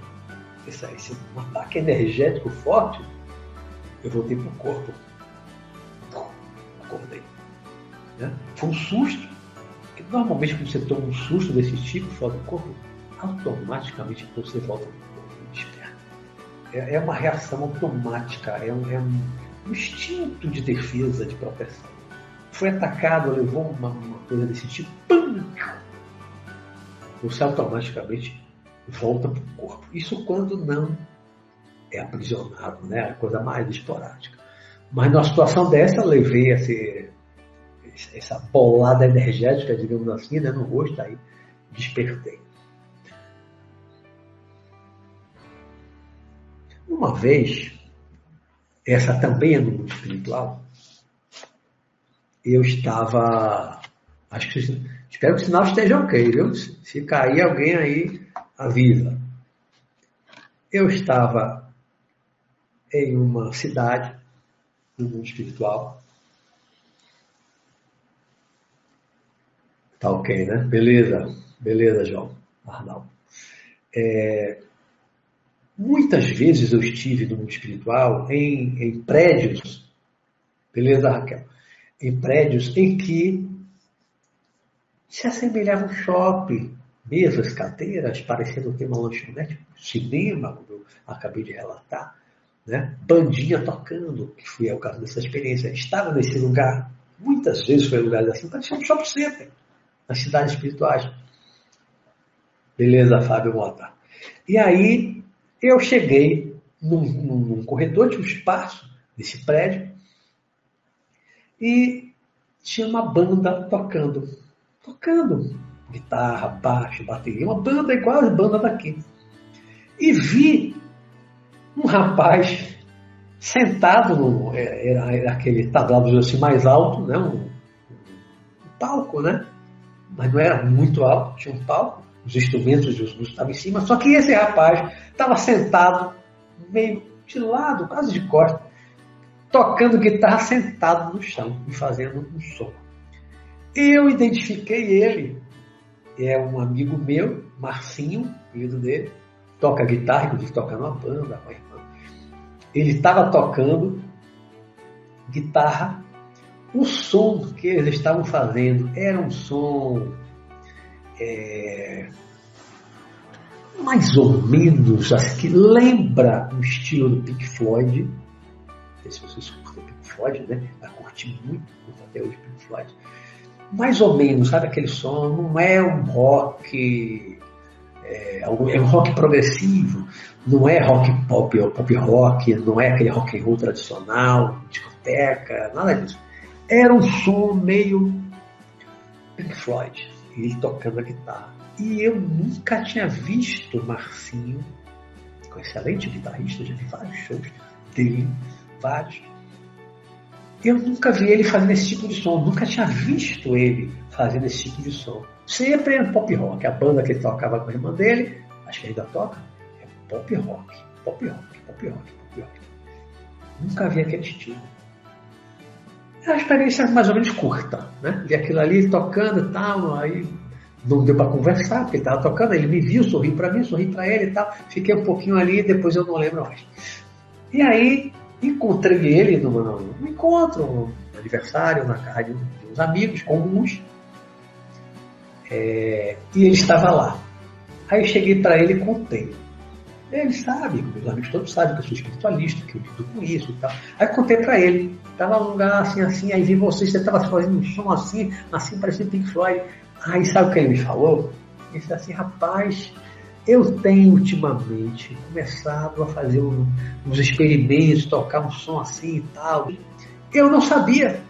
esse, esse um ataque energético forte, eu voltei pro corpo. Acordei. Né? Foi um susto. Porque normalmente quando você toma um susto desse tipo fora do corpo, automaticamente você volta pro corpo desperta. É, é uma reação automática, é um, é um instinto de defesa, de proteção foi atacado, levou uma, uma coisa desse tipo, pum, você automaticamente volta para o corpo. Isso quando não é aprisionado, né? A coisa mais esporádica. Mas numa situação dessa, levei esse, essa bolada energética, digamos assim, né, no rosto, aí despertei. Uma vez, essa também é no mundo espiritual, eu estava. Acho que espero que o sinal esteja ok, viu? Se cair alguém aí, avisa. Eu estava em uma cidade no mundo espiritual. Tá ok, né? Beleza, beleza, João, Arnaldo. É, muitas vezes eu estive no mundo espiritual em, em prédios, beleza, Raquel? Em prédios em que se assemelhava um shopping, mesas, cadeiras, parecendo ter uma lanchonete, cinema, como eu acabei de relatar, né? bandinha tocando, que foi o caso dessa experiência. Estava nesse lugar, muitas vezes foi lugar assim, parecia um shopping center, nas cidades espirituais. Beleza, Fábio Mota. E aí eu cheguei num, num corredor, tinha um espaço desse prédio, e tinha uma banda tocando. Tocando guitarra, baixo, bateria, uma banda igual a banda daqui. E vi um rapaz sentado no é, era, era aquele tablado assim mais alto, né? Um, um, palco, né? Mas não era muito alto, tinha um palco, os instrumentos e os músicos estavam em cima, só que esse rapaz estava sentado meio de lado, quase de costa, tocando guitarra sentado no chão e fazendo um som. Eu identifiquei ele é um amigo meu, Marcinho, filho dele, toca guitarra, inclusive toca numa banda com a irmã. Ele estava tocando guitarra. O som que eles estavam fazendo era um som é, mais ou menos assim, que lembra o estilo do Pink Floyd. Se vocês curtem Pink Floyd, né? Eu curti muito, até hoje Pink Floyd mais ou menos, sabe aquele som? Não é um rock, é, é um rock progressivo, não é rock pop ou pop rock, não é aquele rock and roll tradicional, discoteca, nada disso. Era um som meio Pink Floyd, ele tocando a guitarra. E eu nunca tinha visto Marcinho, com excelente guitarrista, já vi vários shows dele, vários eu nunca vi ele fazendo esse tipo de som, nunca tinha visto ele fazendo esse tipo de som. Sempre é pop rock, a banda que ele tocava com a irmã dele, acho que ainda toca, é pop rock, pop rock, pop rock, pop rock. Nunca vi aquele estilo. É uma experiência mais ou menos curta, né? Vi aquilo ali tocando e tal, aí não deu para conversar, porque ele estava tocando, ele me viu, sorriu para mim, sorri para ele e tal. Fiquei um pouquinho ali, depois eu não lembro mais. E aí Encontrei ele num, num encontro, um aniversário, na casa de uns amigos comuns. É, e ele estava lá. Aí cheguei para ele e contei. Ele sabe, meus amigos todos sabem que eu sou espiritualista, que eu lido com isso e tal. Aí contei para ele. Estava num lugar assim, assim, aí vi você, você estava fazendo um som assim, assim, parecia Pink Floyd. Aí sabe o que ele me falou? Ele disse assim, rapaz, eu tenho ultimamente começado a fazer uns experimentos, tocar um som assim e tal. Eu não sabia.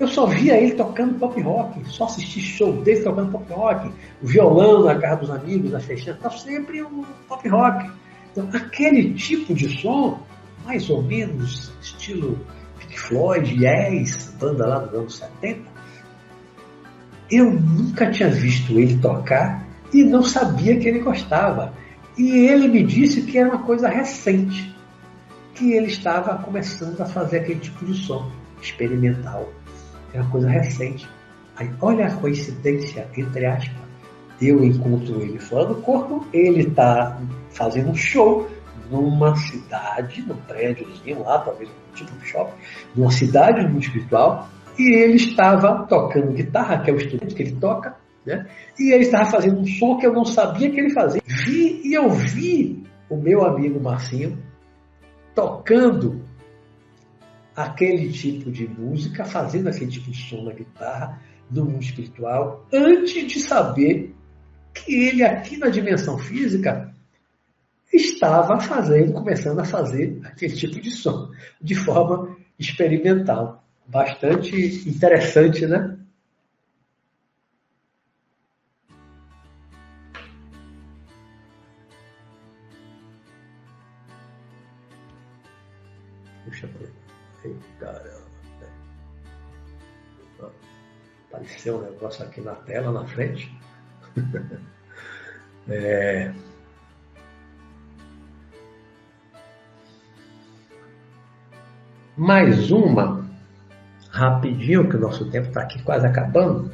Eu só via ele tocando pop rock, só assisti show dele tocando pop rock, o violão na casa dos amigos, na festinha, tá sempre um pop rock. Então, aquele tipo de som, mais ou menos estilo Pink Floyd, Yes, banda lá dos anos 70, eu nunca tinha visto ele tocar e não sabia que ele gostava. E ele me disse que era uma coisa recente, que ele estava começando a fazer aquele tipo de som experimental. É uma coisa recente. Aí, olha a coincidência, entre aspas. Eu encontro ele fora do corpo, ele está fazendo um show numa cidade, num prédiozinho lá, talvez tipo um shopping, numa cidade mundo espiritual, e ele estava tocando guitarra, que é o instrumento que ele toca, né? E ele estava fazendo um som que eu não sabia que ele fazia. Vi e eu vi o meu amigo Marcinho tocando aquele tipo de música, fazendo aquele tipo de som na guitarra, no mundo espiritual, antes de saber que ele aqui na dimensão física estava fazendo, começando a fazer aquele tipo de som, de forma experimental. Bastante interessante, né? Apareceu um negócio aqui na tela, na frente. é... mais uma, rapidinho, que o nosso tempo está aqui quase acabando.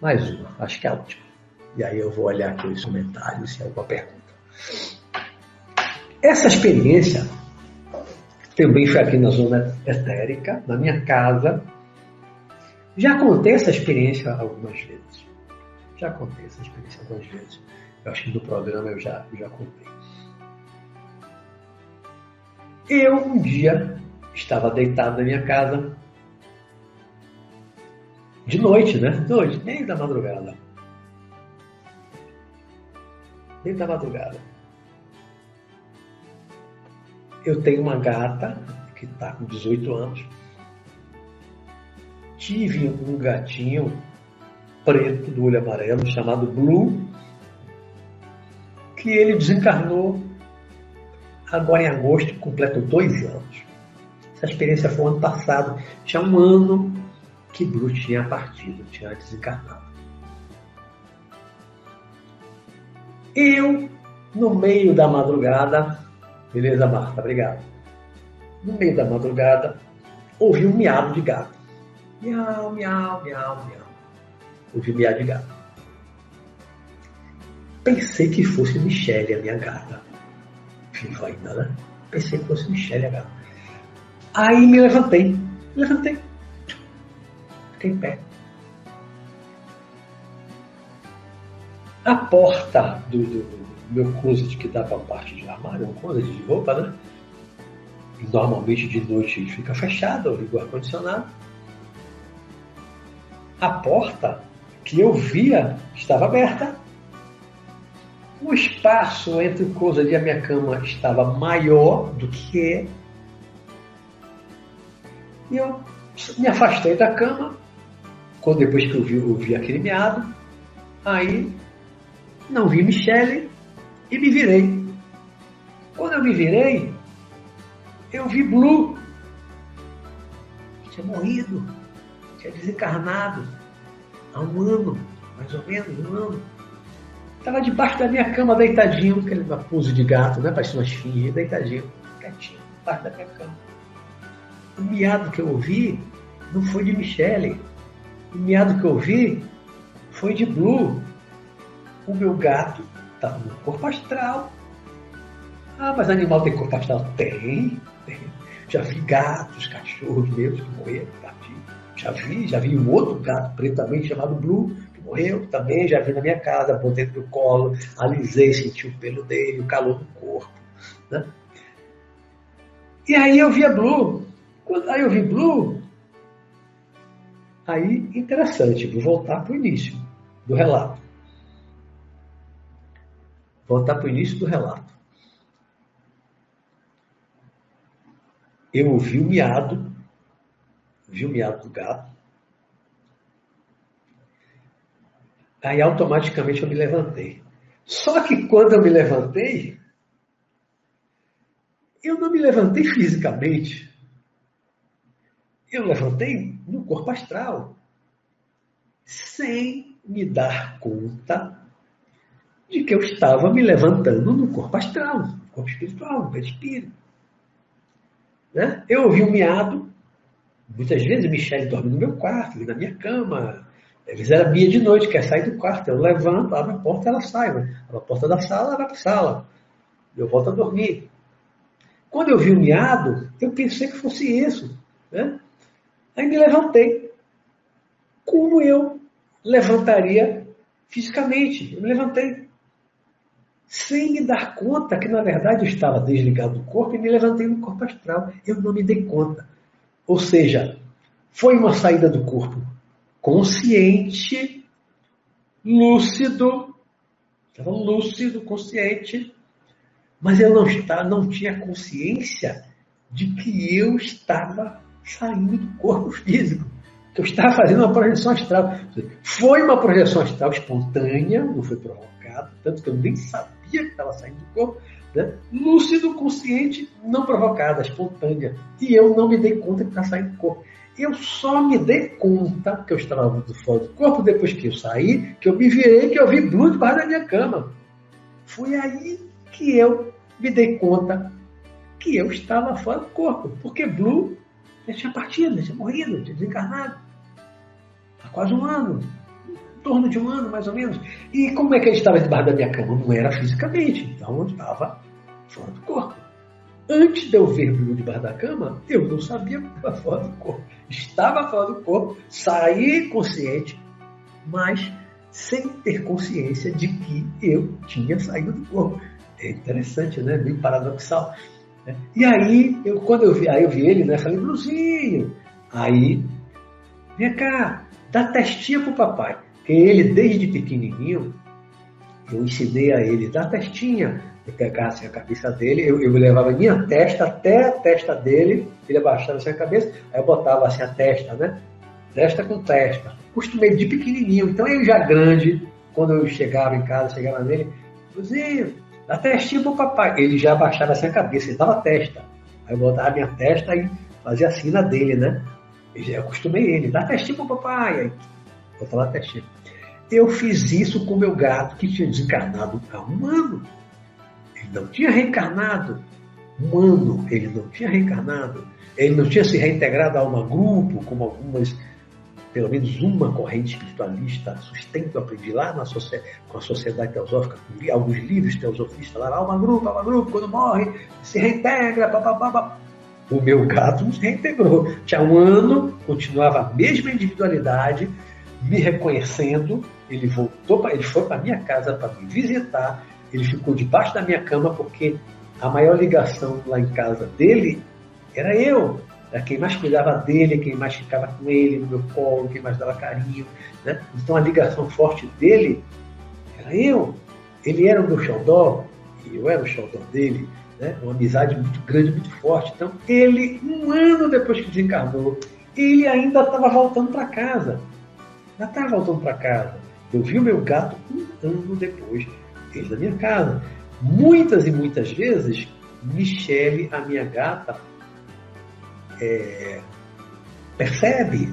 Mais uma, acho que é a última. E aí eu vou olhar aqui os comentários se há alguma pergunta. Essa experiência também foi aqui na zona etérica, na minha casa. Já contei essa experiência algumas vezes. Já contei essa experiência algumas vezes. Eu acho que no programa eu já, já contei. Eu um dia estava deitado na minha casa, de noite, né? De noite, nem da madrugada. Nem da madrugada. Eu tenho uma gata que está com 18 anos. Tive um gatinho preto do olho amarelo chamado Blue, que ele desencarnou agora em agosto, completou dois anos. Essa experiência foi ano passado, tinha um ano que Blue tinha partido, tinha desencarnado. Eu, no meio da madrugada, beleza, Marta, obrigado. No meio da madrugada, ouvi um miado de gato. Miau, miau, miau, miau. Ouvi miado de gato. Pensei que fosse Michelle, a minha gata. Viva ainda, né? Pensei que fosse Michelle, a gata. Aí me levantei. Levantei Fiquei em pé. A porta do, do, do meu closet que dá para parte de armário, um closet de roupa, né? Normalmente de noite fica fechada, eu ligo o ar-condicionado. A porta que eu via estava aberta. O espaço entre o closet e a minha cama estava maior do que é. E eu me afastei da cama, quando depois que eu vi, eu vi aquele meado, aí não vi Michele e me virei. Quando eu me virei, eu vi Blue. Tinha morrido, tinha desencarnado há um ano, mais ou menos, um ano. Estava debaixo da minha cama, deitadinho, aquele pose de gato, né? Parecia uma esfinge, deitadinho, quietinho, debaixo da minha cama. O miado que eu ouvi não foi de Michele, o miado que eu vi foi de Blue. O meu gato estava no corpo astral. Ah, mas animal tem corpo astral? Tem, tem. Já vi gatos, cachorros meus que morreram, Já vi, já vi um outro gato preto também chamado Blue, que morreu também, já vi na minha casa, botei no colo, alisei, senti o pelo dele, o calor do corpo. Né? E aí eu vi a Blue. Aí eu vi Blue, Aí, interessante, vou voltar para o início do relato. Voltar para o início do relato. Eu ouvi o miado, vi o miado do gato. Aí automaticamente eu me levantei. Só que quando eu me levantei, eu não me levantei fisicamente. Eu levantei no corpo astral, sem me dar conta de que eu estava me levantando no corpo astral, no corpo espiritual, no perispírito. Né? Eu ouvi um miado, muitas vezes Michelle dorme no meu quarto, na minha cama. Às vezes era Bia de noite, quer sair do quarto. Eu levanto, abro a porta, ela sai. Né? Abro a porta da sala, ela vai para a sala. Eu volto a dormir. Quando eu vi o miado, eu pensei que fosse isso. Né? Aí me levantei. Como eu levantaria fisicamente? Eu me levantei. Sem me dar conta que, na verdade, eu estava desligado do corpo e me levantei no corpo astral. Eu não me dei conta. Ou seja, foi uma saída do corpo consciente, lúcido, estava lúcido, consciente, mas eu não, estava, não tinha consciência de que eu estava saindo do corpo físico. Que eu estava fazendo uma projeção astral. Foi uma projeção astral espontânea, não foi provocada, tanto que eu nem sabia que estava saindo do corpo. Né? Lúcido, consciente, não provocada, espontânea. E eu não me dei conta que estava saindo do corpo. Eu só me dei conta que eu estava muito fora do corpo depois que eu saí, que eu me virei, que eu vi Blue debaixo da minha cama. Foi aí que eu me dei conta que eu estava fora do corpo, porque Blue já tinha partido, já tinha morrido, tinha desencarnado. Há quase um ano, torno de um ano mais ou menos. E como é que ele estava debaixo da minha cama? Não era fisicamente, então eu estava fora do corpo. Antes de eu ver Blue debaixo da cama, eu não sabia que estava fora do corpo. Estava fora do corpo, saí consciente, mas sem ter consciência de que eu tinha saído do corpo. É interessante, né? Bem paradoxal. Né? E aí, eu, quando eu vi, aí eu vi ele, né? Falei, Bruzinho. Aí, vem cá, dá testinha pro papai. Ele, desde pequenininho, eu ensinei a ele, dá testinha. Eu assim a cabeça dele, eu, eu levava a minha testa até a testa dele, ele abaixava assim a cabeça, aí eu botava assim a testa, né? Testa com testa. Costumei de pequenininho. Então ele já grande, quando eu chegava em casa, chegava nele, Bruzinho, Dá testinha pro papai. Ele já abaixava assim a cabeça, ele dava testa. Aí eu botava a minha testa e fazia a sina dele, né? Eu acostumei ele, dá testinha pro papai. Aí botava a testinha. Eu fiz isso com meu gato que tinha desencarnado há um ano. Ele não tinha reencarnado. Um ano ele não tinha reencarnado. Ele não tinha se reintegrado a uma grupo, como algumas pelo menos uma corrente espiritualista sustento, aprendi lá na com a Sociedade Teosófica, li alguns livros teosofistas lá, alma grupo, alma grupo, quando morre, se reintegra, papapá. O meu gato não se reintegrou. Tinha um ano, continuava a mesma individualidade, me reconhecendo, ele voltou, pra, ele foi para minha casa para me visitar, ele ficou debaixo da minha cama porque a maior ligação lá em casa dele era eu. Era né? quem mais cuidava dele, quem mais ficava com ele no meu colo, quem mais dava carinho. Né? Então a ligação forte dele era eu. Ele era o meu xodó, e eu era o xodó dele. Né? Uma amizade muito grande, muito forte. Então ele, um ano depois que desencarnou, ele ainda estava voltando para casa. Ainda estava voltando para casa. Eu vi o meu gato um ano depois, ele da minha casa. Muitas e muitas vezes, Michele, a minha gata, é, percebe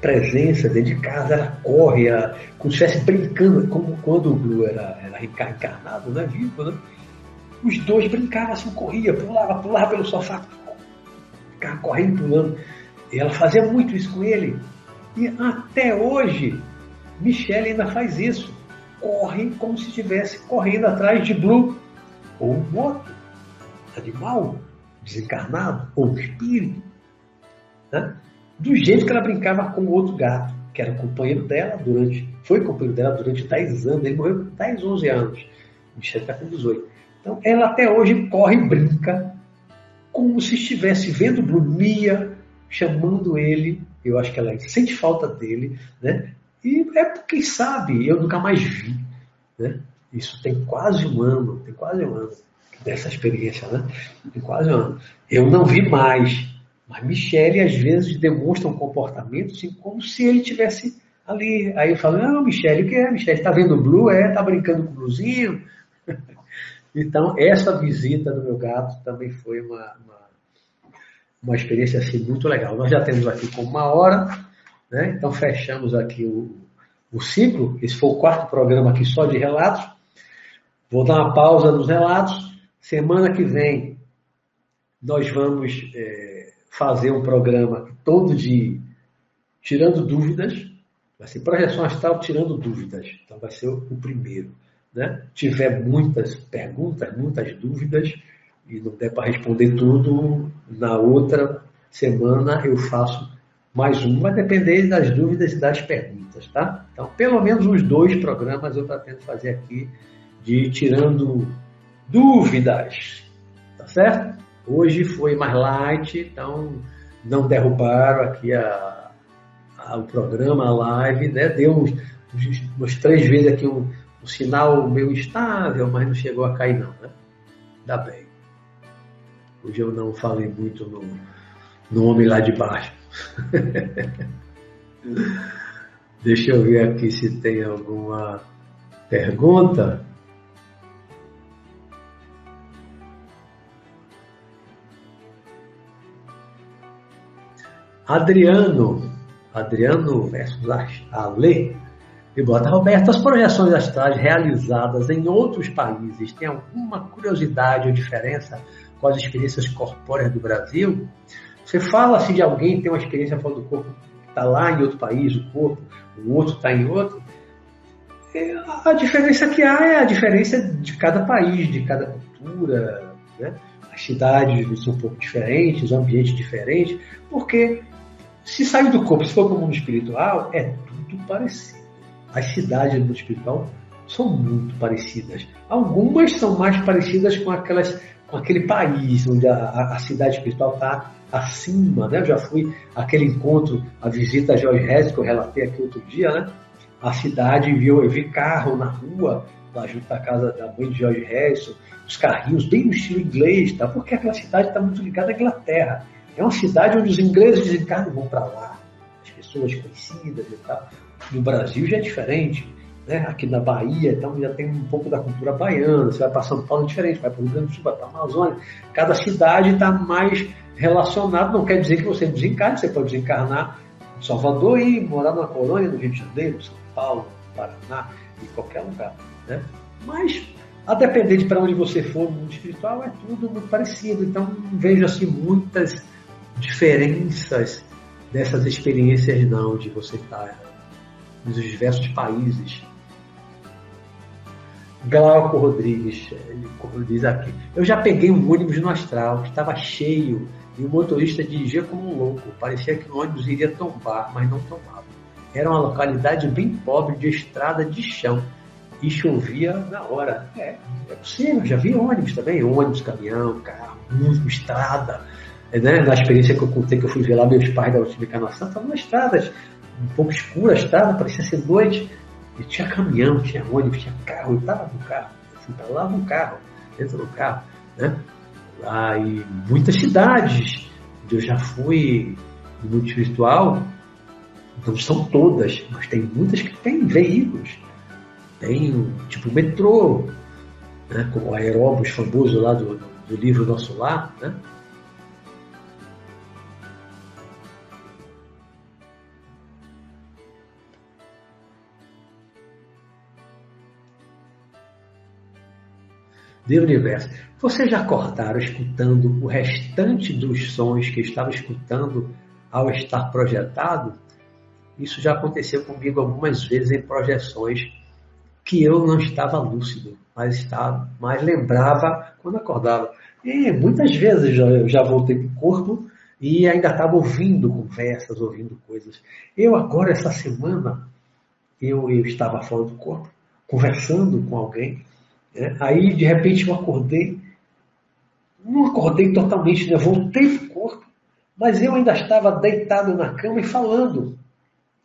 presença dentro de casa, ela corre, ela, como se estivesse brincando, como quando o Blue era, era reencarnado, né, vivo, né? Os dois brincavam assim, corria, pulava, pulava pelo sofá, ficava correndo, pulando. E ela fazia muito isso com ele. E até hoje, Michelle ainda faz isso. Corre como se estivesse correndo atrás de Blue, ou um outro animal desencarnado, ou um espírito né? do jeito que ela brincava com o outro gato, que era companheiro dela durante, foi companheiro dela durante 10 anos, ele morreu com 10, 11 anos. O Michel está com 18. Então, ela até hoje corre e brinca como se estivesse vendo Brunia, chamando ele. Eu acho que ela sente falta dele, né? E é porque sabe, eu nunca mais vi, né? Isso tem quase um ano, tem quase um ano dessa experiência, né? Tem quase um ano. Eu não vi mais, mas Michele, às vezes, demonstra um comportamento assim, como se ele tivesse ali. Aí eu falo, não, Michele, o que é? Michele, está vendo o Blue? É, está brincando com o Bluezinho? então, essa visita do meu gato também foi uma, uma, uma, experiência assim, muito legal. Nós já temos aqui com uma hora, né? então fechamos aqui o, o ciclo. Esse foi o quarto programa aqui só de relatos. Vou dar uma pausa nos relatos. Semana que vem nós vamos... É, fazer um programa todo de tirando dúvidas, vai ser projeção astral tirando dúvidas. Então vai ser o primeiro. Né? Tiver muitas perguntas, muitas dúvidas, e não der para responder tudo, na outra semana eu faço mais um, vai depender das dúvidas e das perguntas, tá? Então, pelo menos uns dois programas eu pretendo fazer aqui de tirando dúvidas, tá certo? Hoje foi mais light, então não derrubaram aqui a, a, o programa, a live, né? Deu uns, uns, três vezes aqui um, um, sinal meio instável, mas não chegou a cair não, né? Ainda bem. Hoje eu não falei muito no, no homem lá de baixo. Deixa eu ver aqui se tem alguma pergunta. Adriano, Adriano versus Ale, e bota, Roberto, as projeções astrais realizadas em outros países têm alguma curiosidade ou diferença com as experiências corpóreas do Brasil, você fala assim de alguém que tem uma experiência fora do corpo, está lá em outro país, o corpo, o outro está em outro. É, a diferença que há é a diferença de cada país, de cada cultura, né? as cidades são um pouco diferentes, o ambiente diferente, porque se sair do corpo, se for para o mundo espiritual, é tudo parecido. As cidades do mundo espiritual são muito parecidas. Algumas são mais parecidas com aquelas com aquele país onde a, a, cidade espiritual está acima, né? Eu já fui aquele encontro, a visita a George Harris, que eu relatei aqui outro dia, né? A cidade viu, eu vi carro na rua, lá junto da casa da mãe de George Harrison, os carrinhos bem no estilo inglês, tá? Porque aquela cidade está muito ligada à Inglaterra. É uma cidade onde os ingleses desencarnam vão para lá, as pessoas conhecidas e tal. No Brasil já é diferente. Né? Aqui na Bahia, então já tem um pouco da cultura baiana. Você vai para São Paulo é diferente, vai para o Rio Grande do Sul, vai para a Amazônia. Cada cidade está mais relacionada. Não quer dizer que você desencarne, você pode desencarnar em Salvador e morar numa colônia no Rio de Janeiro, São Paulo, Paraná, em qualquer lugar. Né? Mas, a depender de para onde você for no mundo espiritual, é tudo muito parecido. Então, vejo assim muitas diferenças dessas experiências não, de você estar nos diversos países. Glauco Rodrigues, ele diz aqui, eu já peguei um ônibus no astral, que estava cheio, e o motorista dirigia como um louco. Parecia que o ônibus iria tombar, mas não tombava. Era uma localidade bem pobre de estrada de chão e chovia na hora. É, é possível, já vi ônibus também, ônibus, caminhão, carro, estrada. Né? Na experiência que eu contei que eu fui ver lá meus pais da última encarnação, estavam na estrada, um pouco escura a estrada, parecia ser noite. E tinha caminhão, tinha ônibus, tinha carro, eu estava no carro, fui para lá no carro, dentro do carro. Né? Aí, muitas cidades eu já fui no mundo espiritual, não são todas, mas tem muitas que têm veículos. Tem tipo metrô, né? como o aeróbus famoso lá do, do livro Nosso Lar, né? De universo. Vocês já acordaram escutando o restante dos sons que estava escutando ao estar projetado? Isso já aconteceu comigo algumas vezes em projeções que eu não estava lúcido, mas estava, mas lembrava quando acordava. E muitas vezes eu já voltei para o corpo e ainda estava ouvindo conversas, ouvindo coisas. Eu agora, essa semana, eu, eu estava fora do corpo, conversando com alguém, né? Aí, de repente, eu acordei. Não acordei totalmente, né? voltei para o corpo, mas eu ainda estava deitado na cama e falando.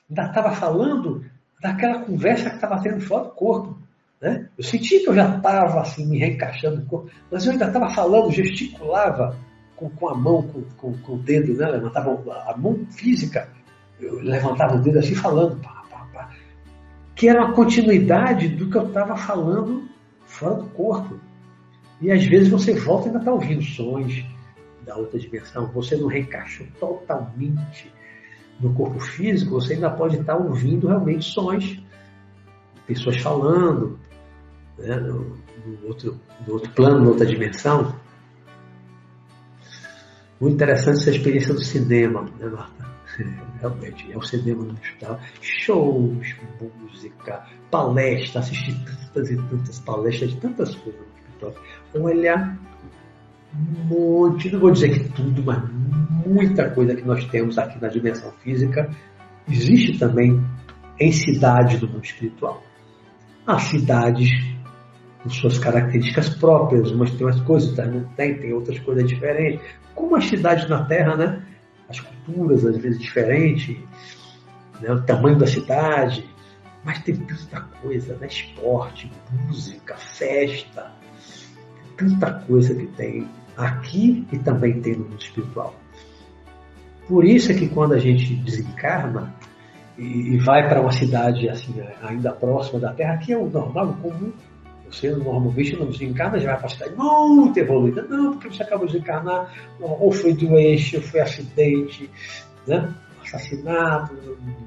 Ainda estava falando daquela conversa que estava tendo fora do corpo. Né? Eu senti que eu já estava assim, me reencaixando no corpo, mas eu ainda estava falando, gesticulava com, com a mão, com, com, com, o dedo, né? levantava a mão física, eu levantava o dedo assim falando, pá, pá, pá, que era uma continuidade do que eu estava falando fora do corpo. E às vezes você volta e ainda está ouvindo sons da outra dimensão. Você não reencaixou totalmente no corpo físico, você ainda pode estar tá ouvindo realmente sons, pessoas falando, né, no, no, outro, no outro plano, na outra dimensão. Muito interessante essa experiência do cinema, né, Marta? Realmente, é o cinema no hospital. Shows, música, palestra, assistir tantas e tantas palestras de tantas coisas no hospital. Olha, um monte, não vou dizer que tudo, mas muita coisa que nós temos aqui na dimensão física existe também em cidades do mundo espiritual. Há cidades com suas características próprias, umas têm umas coisas, outras não tem, tem outras coisas diferentes. Como as cidades na Terra, né? As culturas às vezes diferentes, né, o tamanho da cidade, mas tem tanta coisa, né? esporte, música, festa, tanta coisa que tem aqui e também tem no mundo espiritual. Por isso é que quando a gente desencarna e, vai para uma cidade assim ainda próxima da Terra, que é o normal, o comum, você normalmente não desencarna, já vai para a cidade muito evoluída. Não, porque você acabou de desencarnar, ou foi doente, ou foi acidente, né?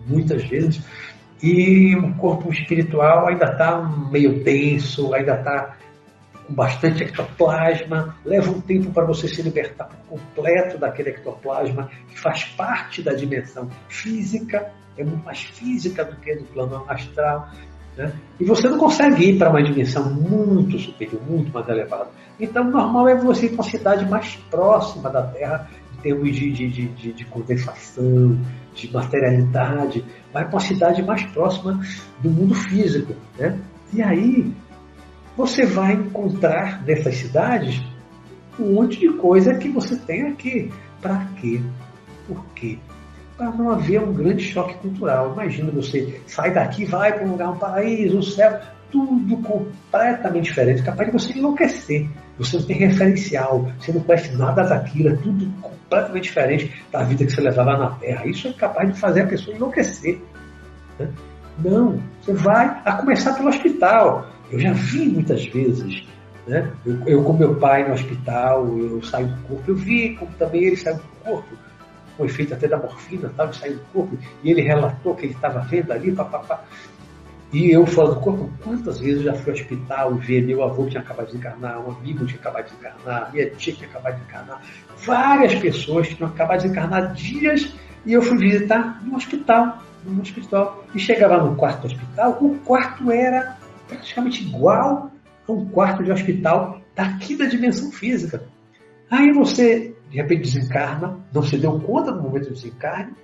muitas vezes. E o corpo espiritual ainda está meio tenso, ainda está com bastante ectoplasma, leva um tempo para você se libertar por completo daquele ectoplasma, que faz parte da dimensão física, é muito mais física do que do plano astral. Né? E você não consegue ir para uma dimensão muito superior, muito mais elevada. Então, o normal é você ir para uma cidade mais próxima da Terra, em termos de, de, de, de condensação, de materialidade, vai para uma cidade mais próxima do mundo físico. Né? E aí, você vai encontrar nessas cidades um monte de coisa que você tem aqui. Para quê? Por quê? Para não haver um grande choque cultural. Imagina você sai daqui, vai para um lugar, um paraíso, um céu, tudo completamente diferente, capaz de você enlouquecer. Você não tem referencial, você não conhece nada daquilo, é tudo completamente diferente da vida que você levava na Terra. Isso é capaz de fazer a pessoa enlouquecer. Né? Não, você vai a começar pelo hospital. Eu já vi muitas vezes, né? eu, eu com meu pai no hospital, eu saio do corpo, eu vi como também ele saiu do corpo, com efeito até da morfina, tal, ele saiu do corpo, e ele relatou que ele estava vendo ali, papapá. E eu fora do corpo, quantas vezes eu já fui ao hospital ver meu avô que tinha acabado de encarnar, um amigo que tinha acabado de encarnar, minha tia que tinha acabado de encarnar, várias pessoas que tinham acabado de encarnar dias e eu fui visitar no hospital, no hospital. E chegava no quarto do hospital, o quarto era praticamente igual a um quarto de hospital daqui da dimensão física. Aí você, de repente, desencarna, não se deu conta no momento do desencarne,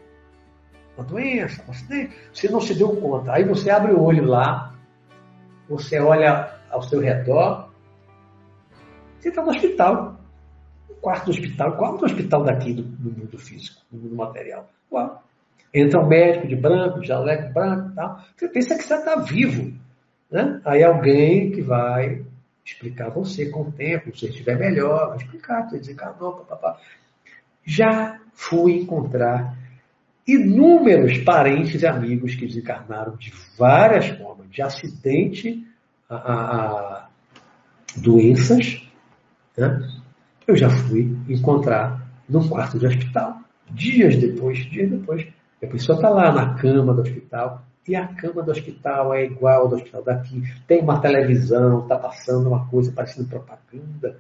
uma doença, um acidente, você não se deu conta. Aí você abre o olho lá, você olha ao seu redor, você está no hospital. O quarto do hospital, qual é o hospital daqui do, do mundo físico, do mundo material? Qual? Entra um médico de branco, de jaleco branco e tal. Você pensa que você está vivo. Né? Aí alguém que vai explicar você com o tempo, se estiver melhor, vai explicar, você desencarnou, papapá. Já fui encontrar inúmeros parentes e amigos que desencarnaram de várias formas, de acidente a, a, a doenças. Né? Eu já fui encontrar num quarto de hospital, dias depois, dias depois. A pessoa está lá na cama do hospital, e a cama do hospital é igual ao do hospital daqui. Tem uma televisão, está passando uma coisa parecendo propaganda.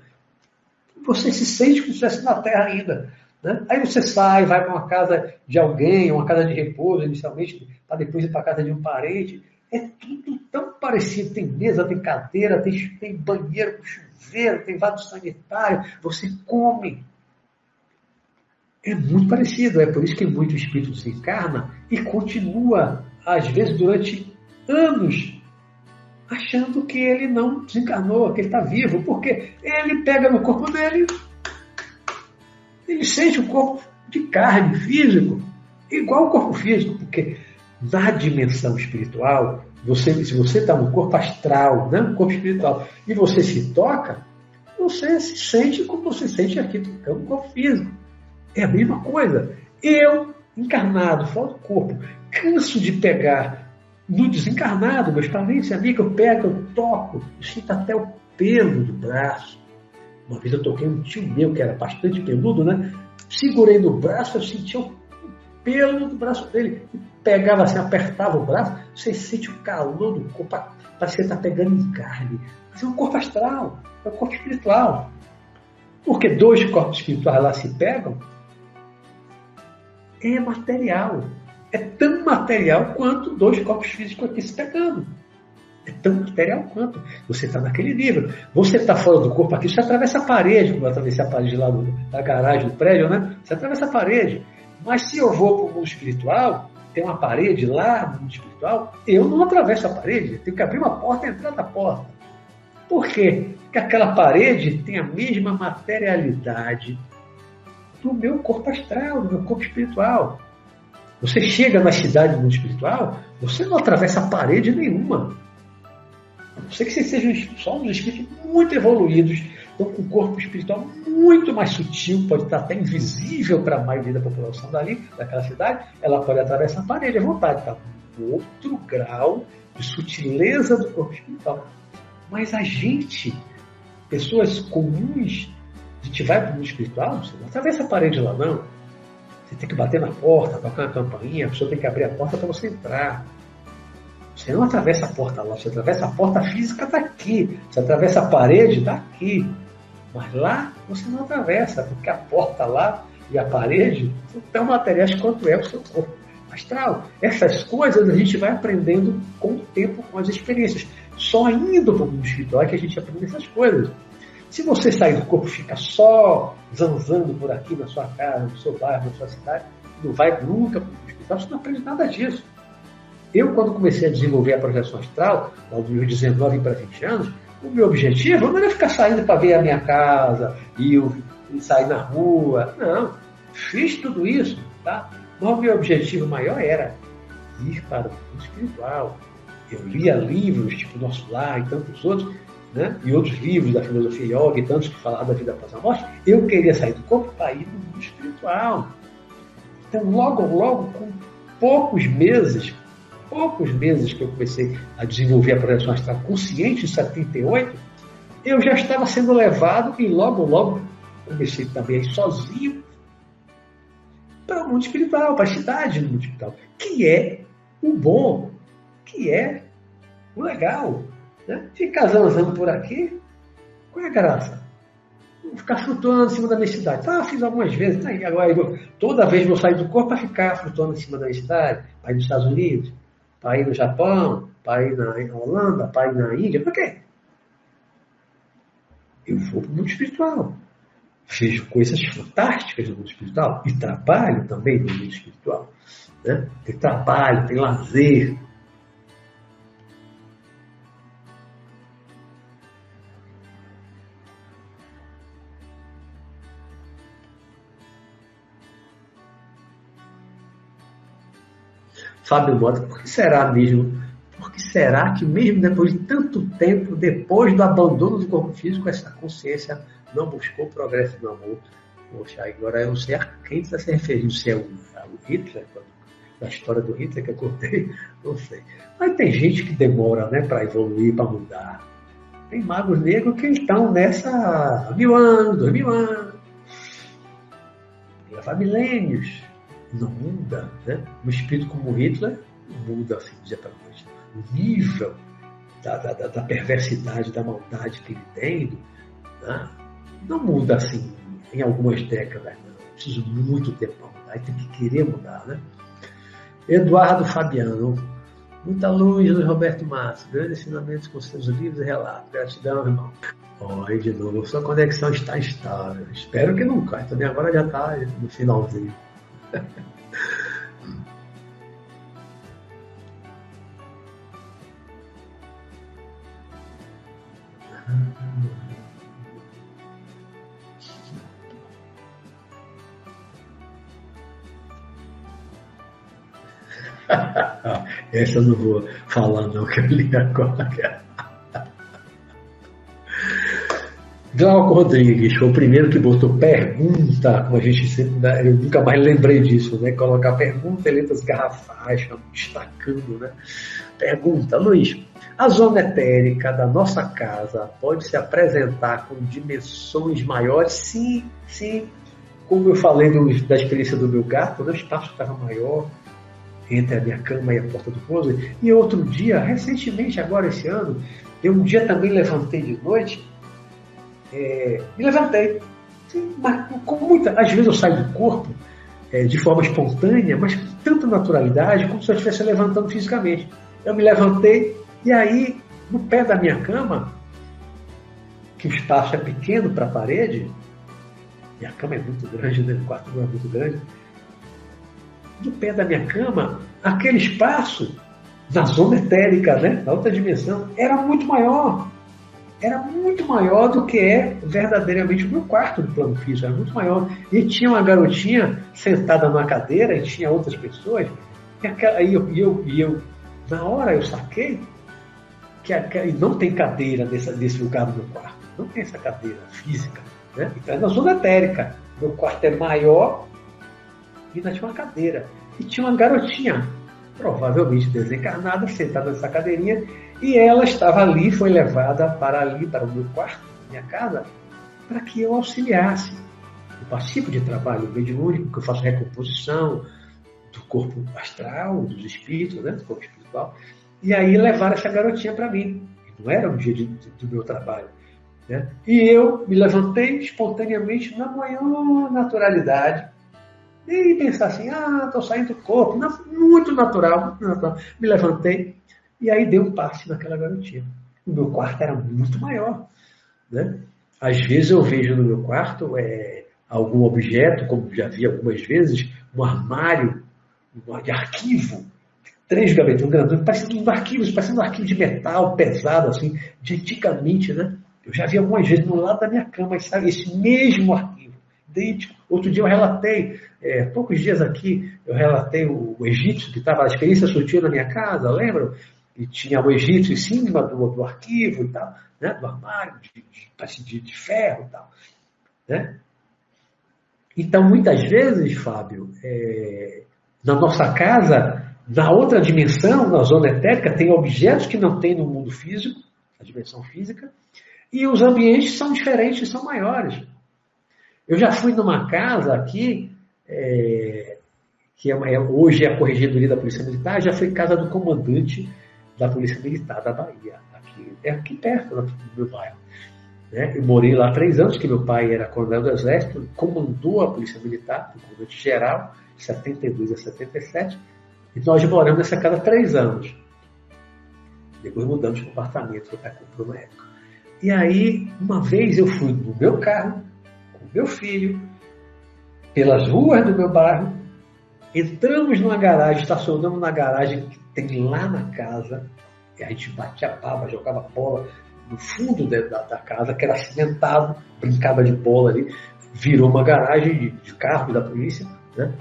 Você se sente como se estivesse na Terra ainda. Né? Aí você sai, vai para uma casa de alguém, uma casa de repouso, inicialmente, para depois ir para a casa de um parente. É tudo tão parecido. Tem mesa, tem cadeira, tem, tem banheiro com chuveiro, tem vaso sanitário. Você come. É muito parecido. É por isso que muito espírito desencarna e continua às vezes durante anos, achando que ele não desencarnou, que ele está vivo, porque ele pega no corpo dele, ele sente o corpo de carne, físico, igual o corpo físico, porque na dimensão espiritual, você, se você está no corpo astral, no corpo espiritual, e você se toca, você se sente como você sente aqui, tocando no corpo físico. É a mesma coisa. Eu, encarnado, fora do corpo, canso de pegar no desencarnado, meus parentes e amigos, eu pego, eu toco, eu sinto até o pelo do braço. Uma vez eu toquei um tio meu que era bastante peludo, né? Segurei no braço, eu sentia o pelo do braço dele. Pegava assim, apertava o braço, você sente o calor do corpo, parece que você está pegando em carne. Mas é um corpo astral, é um corpo espiritual. Porque dois corpos espirituais lá se pegam, é material é tão material quanto dois corpos físicos aqui se pegando. É tão material quanto. Você está naquele nível. Você está fora do corpo aqui, você atravessa a parede, como eu atravessei a parede lá do, da garagem do prédio, né? Você atravessa a parede. Mas se eu vou para o mundo espiritual, tem uma parede lá no mundo espiritual, eu não atravesso a parede. Eu tenho que abrir uma porta e entrar na porta. Por quê? Porque aquela parede tem a mesma materialidade do meu corpo astral, do meu corpo espiritual. Você chega na cidade do mundo espiritual, você não atravessa parede nenhuma. A não ser que você seja só uns espíritos muito evoluídos, então com um corpo espiritual muito mais sutil, pode estar até invisível para a maioria da população dali, daquela cidade, ela pode atravessar a parede à vontade, está outro grau de sutileza do corpo espiritual. Mas a gente, pessoas comuns, gente vai para o mundo espiritual, você não atravessa a parede lá não. Você tem que bater na porta, tocar na campainha, a pessoa tem que abrir a porta para você entrar. Você não atravessa a porta lá, você atravessa a porta física daqui, você atravessa a parede daqui. Mas lá você não atravessa, porque a porta lá e a parede são tão materiais quanto é o seu corpo astral. Essas coisas a gente vai aprendendo com o tempo, com as experiências. Só indo para o mundo espiritual é que a gente aprende essas coisas. Se você sair do corpo fica só zanzando por aqui na sua casa, no seu bairro, na sua cidade, não vai nunca para o espiritual, você não aprende nada disso. Eu, quando comecei a desenvolver a projeção astral, aos meus 19 para 20 anos, o meu objetivo não era ficar saindo para ver a minha casa e, e sair na rua. Não. Fiz tudo isso, tá? Mas o meu objetivo maior era ir para o mundo espiritual. Eu lia livros, tipo Nosso Lar e tantos outros, né? e outros livros da filosofia yoga e tantos que falavam da vida após a morte. Eu queria sair do corpo para ir no mundo espiritual. Então, logo, logo, com poucos meses, poucos meses que eu comecei a desenvolver a projeção astral consciente, em 78, eu já estava sendo levado e logo, logo comecei também a ir sozinho para o mundo espiritual, para a cidade do mundo espiritual, que é o bom, que é o legal. Né? Ficar zanzando por aqui, qual é a graça? Ficar flutuando em cima da minha cidade. Tá, fiz algumas vezes, tá. Agora, eu, toda vez vou sair do corpo para ficar flutuando em cima da minha para ir nos Estados Unidos, para ir no Japão, para ir na Holanda, para ir na Índia, para quê? Eu vou para o mundo espiritual. Vejo coisas fantásticas no mundo espiritual e trabalho também no mundo espiritual. Né? Tem trabalho, tem lazer. Fábio Mota, por que será mesmo? Por que será que mesmo depois de tanto tempo, depois do abandono do corpo físico, essa consciência não buscou progresso no amor. Poxa, agora eu não sei a quem está se referindo, se é o, o Hitler, da história do Hitler que eu contei, não sei. Mas tem gente que demora né, para evoluir, para mudar. Tem magos negros que estão nessa mil anos, dois mil anos. Leva milênios. Não muda. Né? Um espírito como Hitler muda assim dia para noite. O nível da, da, da, perversidade, da maldade que ele tem, né? não muda assim em algumas décadas, não. Preciso muito tempo para mudar, tem que querer mudar, né? Eduardo Fabiano, muita luz, Luiz Roberto Márcio, grandes ensinamentos com seus livros e relatos. Gratidão, irmão. Oi, de novo, sua conexão está estável. Espero que não caia. Também agora já está no finalzinho. Essa eu não vou falar não, que eu li agora. Glauco Rodrigues foi o primeiro que botou pergunta, como a gente sempre dá, eu nunca mais lembrei disso, né? Colocar pergunta em letras garrafais, destacando, né? Pergunta, Luiz, a zona etérica da nossa casa pode se apresentar com dimensões maiores? Sim, sim. Como eu falei do, da experiência do meu gato, né? o espaço estava maior, entre a minha cama e a porta do pouso. E outro dia, recentemente, agora esse ano, eu um dia também levantei de noite, é, me levantei. Mas com muita. Às vezes eu saio do corpo é, de forma espontânea, mas com tanta naturalidade, como se eu estivesse levantando fisicamente. Eu me levantei e aí, no pé da minha cama, que o espaço é pequeno para a parede, e a cama é muito grande, né? o quarto não é muito grande, do pé da minha cama, aquele espaço na zona etérica, né, na outra dimensão, era muito maior. Era muito maior do que é verdadeiramente o meu quarto do plano físico, era muito maior. E tinha uma garotinha sentada numa cadeira e tinha outras pessoas. E aí eu, eu, eu, na hora eu saquei que a, não tem cadeira nesse, nesse lugar do meu quarto. Não tem essa cadeira física. Né? Então é na zona etérica. Meu quarto é maior esquina tinha uma cadeira. E tinha uma garotinha, provavelmente desencarnada, sentada nessa cadeirinha, e ela estava ali, foi levada para ali, para o meu quarto, minha casa, para que eu auxiliasse. Eu participo de trabalho mediúnico, que eu faço recomposição do corpo astral, dos espíritos, né, do corpo espiritual. E aí levaram essa garotinha para mim. Não era um dia de, de, do meu trabalho. Né? E eu me levantei espontaneamente na maior naturalidade. Nem pensar assim, ah, estou saindo do corpo. Não, muito natural, muito natural. Me levantei e aí dei um passe naquela garotinha. O meu quarto era muito maior. Né? Às vezes eu vejo no meu quarto é, algum objeto, como já vi algumas vezes, um armário de arquivo, três gavetas, um grandão, parecendo um arquivo, parecendo um arquivo de metal pesado, assim, de antigamente, né? Eu já vi algumas vezes no lado da minha cama, esse mesmo arquivo, idêntico. Outro dia eu relatei, é, poucos dias aqui, eu relatei o, o que estava, a experiência surtiu na minha casa, lembram? E tinha o egípcio em cima do, do arquivo e tal, né? do armário, de, de, de, de ferro e tal. Né? Então, muitas vezes, Fábio, é, na nossa casa, na outra dimensão, na zona etérica, tem objetos que não tem no mundo físico, a dimensão física, e os ambientes são diferentes, são maiores. Eu já fui numa casa aqui, é, que é, é, hoje é a Corregedoria da Polícia Militar, já fui casa do comandante da Polícia Militar da Bahia, aqui, é aqui perto do meu bairro. Né? Eu morei lá três anos, que meu pai era coronel do Exército, comandou a Polícia Militar, comandante geral, de 72 a 77, e nós moramos nessa casa três anos. Depois mudamos de apartamento que o pai comprou na época. E aí, uma vez eu fui no meu carro, meu filho, pelas ruas do meu bairro, entramos numa garagem, estacionamos na garagem que tem lá na casa, e a gente batia pava, jogava bola no fundo da, da, casa, que era cimentado, brincava de bola ali, virou uma garagem de, de carro da polícia. Né?